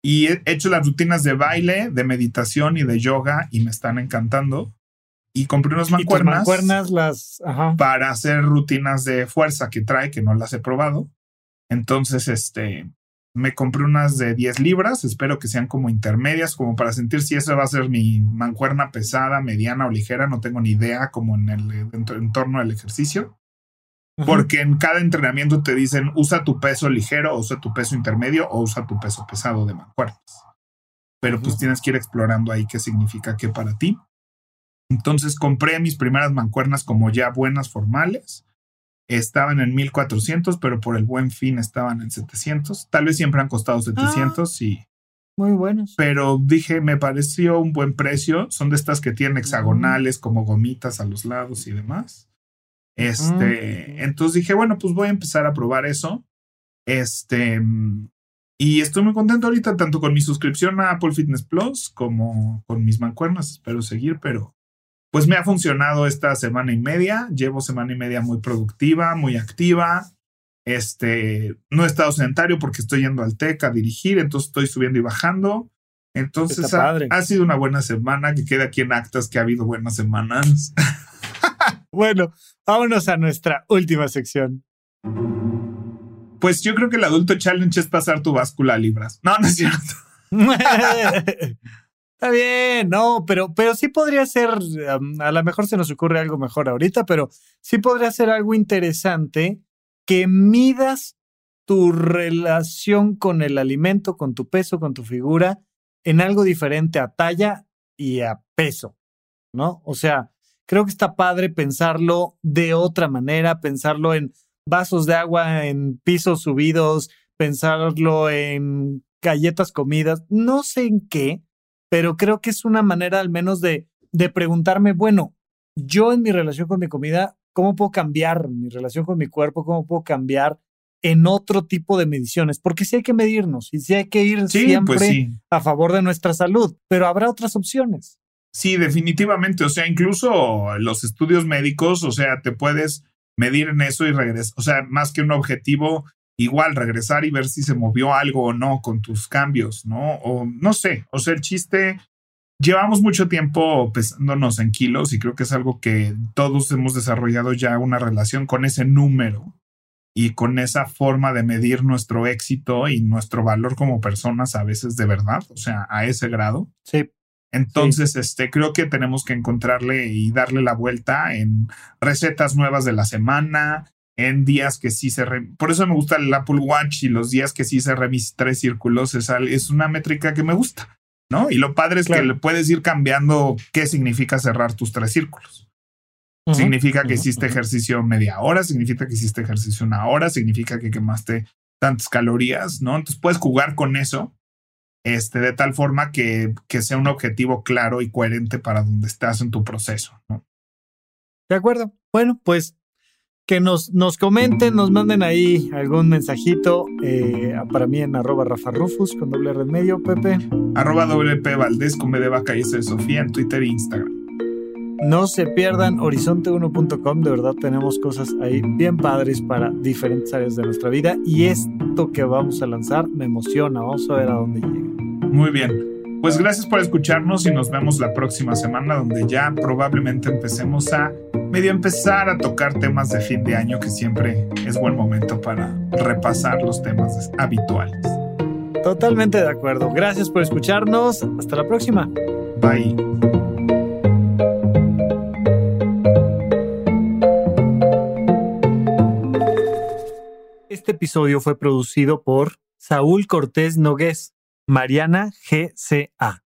Y he hecho las rutinas de baile, de meditación y de yoga y me están encantando. Y compré unas mancuernas, mancuernas las, ajá. para hacer rutinas de fuerza que trae, que no las he probado. Entonces, este, me compré unas de 10 libras, espero que sean como intermedias, como para sentir si esa va a ser mi mancuerna pesada, mediana o ligera, no tengo ni idea como en el entorno del ejercicio. Porque en cada entrenamiento te dicen usa tu peso ligero, usa tu peso intermedio o usa tu peso pesado de mancuernas. Pero pues tienes que ir explorando ahí qué significa qué para ti. Entonces compré mis primeras mancuernas como ya buenas formales. Estaban en 1400, pero por el buen fin estaban en 700. Tal vez siempre han costado 700 ah, y. Muy buenos. Pero dije, me pareció un buen precio. Son de estas que tienen hexagonales, como gomitas a los lados y demás. Este, mm. entonces dije, bueno, pues voy a empezar a probar eso. Este, y estoy muy contento ahorita, tanto con mi suscripción a Apple Fitness Plus como con mis mancuernas. Espero seguir, pero pues me ha funcionado esta semana y media. Llevo semana y media muy productiva, muy activa. Este, no he estado sedentario porque estoy yendo al TEC a dirigir, entonces estoy subiendo y bajando. Entonces ha, ha, sido una buena semana, que queda aquí en actas que ha habido buenas semanas. bueno, vámonos a nuestra última sección. Pues yo creo que el adulto challenge es pasar tu báscula a libras. No, no es cierto. Está bien, no, pero, pero sí podría ser, a lo mejor se nos ocurre algo mejor ahorita, pero sí podría ser algo interesante que midas tu relación con el alimento, con tu peso, con tu figura, en algo diferente a talla y a peso, ¿no? O sea, creo que está padre pensarlo de otra manera, pensarlo en vasos de agua en pisos subidos, pensarlo en galletas comidas, no sé en qué, pero creo que es una manera al menos de, de preguntarme, bueno, yo en mi relación con mi comida, ¿cómo puedo cambiar mi relación con mi cuerpo? ¿Cómo puedo cambiar en otro tipo de mediciones? Porque sí hay que medirnos y sí hay que ir pues siempre a favor de nuestra salud, pero habrá otras opciones. Sí, definitivamente. O sea, incluso los estudios médicos, o sea, te puedes medir en eso y regresar. O sea, más que un objetivo, igual regresar y ver si se movió algo o no con tus cambios, ¿no? O no sé. O sea, el chiste. Llevamos mucho tiempo pesándonos en kilos y creo que es algo que todos hemos desarrollado ya una relación con ese número y con esa forma de medir nuestro éxito y nuestro valor como personas a veces de verdad, o sea, a ese grado. Sí. Entonces, este, creo que tenemos que encontrarle y darle la vuelta en recetas nuevas de la semana, en días que sí se... Por eso me gusta el Apple Watch y los días que sí se mis tres círculos es, es una métrica que me gusta, ¿no? Y lo padre es que le puedes ir cambiando qué significa cerrar tus tres círculos. significa que hiciste ejercicio media hora, significa que hiciste ejercicio una hora, significa que quemaste tantas calorías, ¿no? Entonces puedes jugar con eso este, de tal forma que, que, sea un objetivo claro y coherente para donde estás en tu proceso. ¿no? De acuerdo. Bueno, pues que nos, nos comenten, nos manden ahí algún mensajito eh, para mí en arroba Rafa Rufus con doble remedio, Pepe. Arroba WP Valdés con B de vaca y S de Sofía en Twitter e Instagram. No se pierdan horizonte1.com, de verdad tenemos cosas ahí bien padres para diferentes áreas de nuestra vida y esto que vamos a lanzar me emociona, vamos a ver a dónde llega. Muy bien. Pues gracias por escucharnos y nos vemos la próxima semana donde ya probablemente empecemos a medio empezar a tocar temas de fin de año que siempre es buen momento para repasar los temas habituales. Totalmente de acuerdo. Gracias por escucharnos. Hasta la próxima. Bye. Este episodio fue producido por Saúl Cortés Nogués Mariana GCA.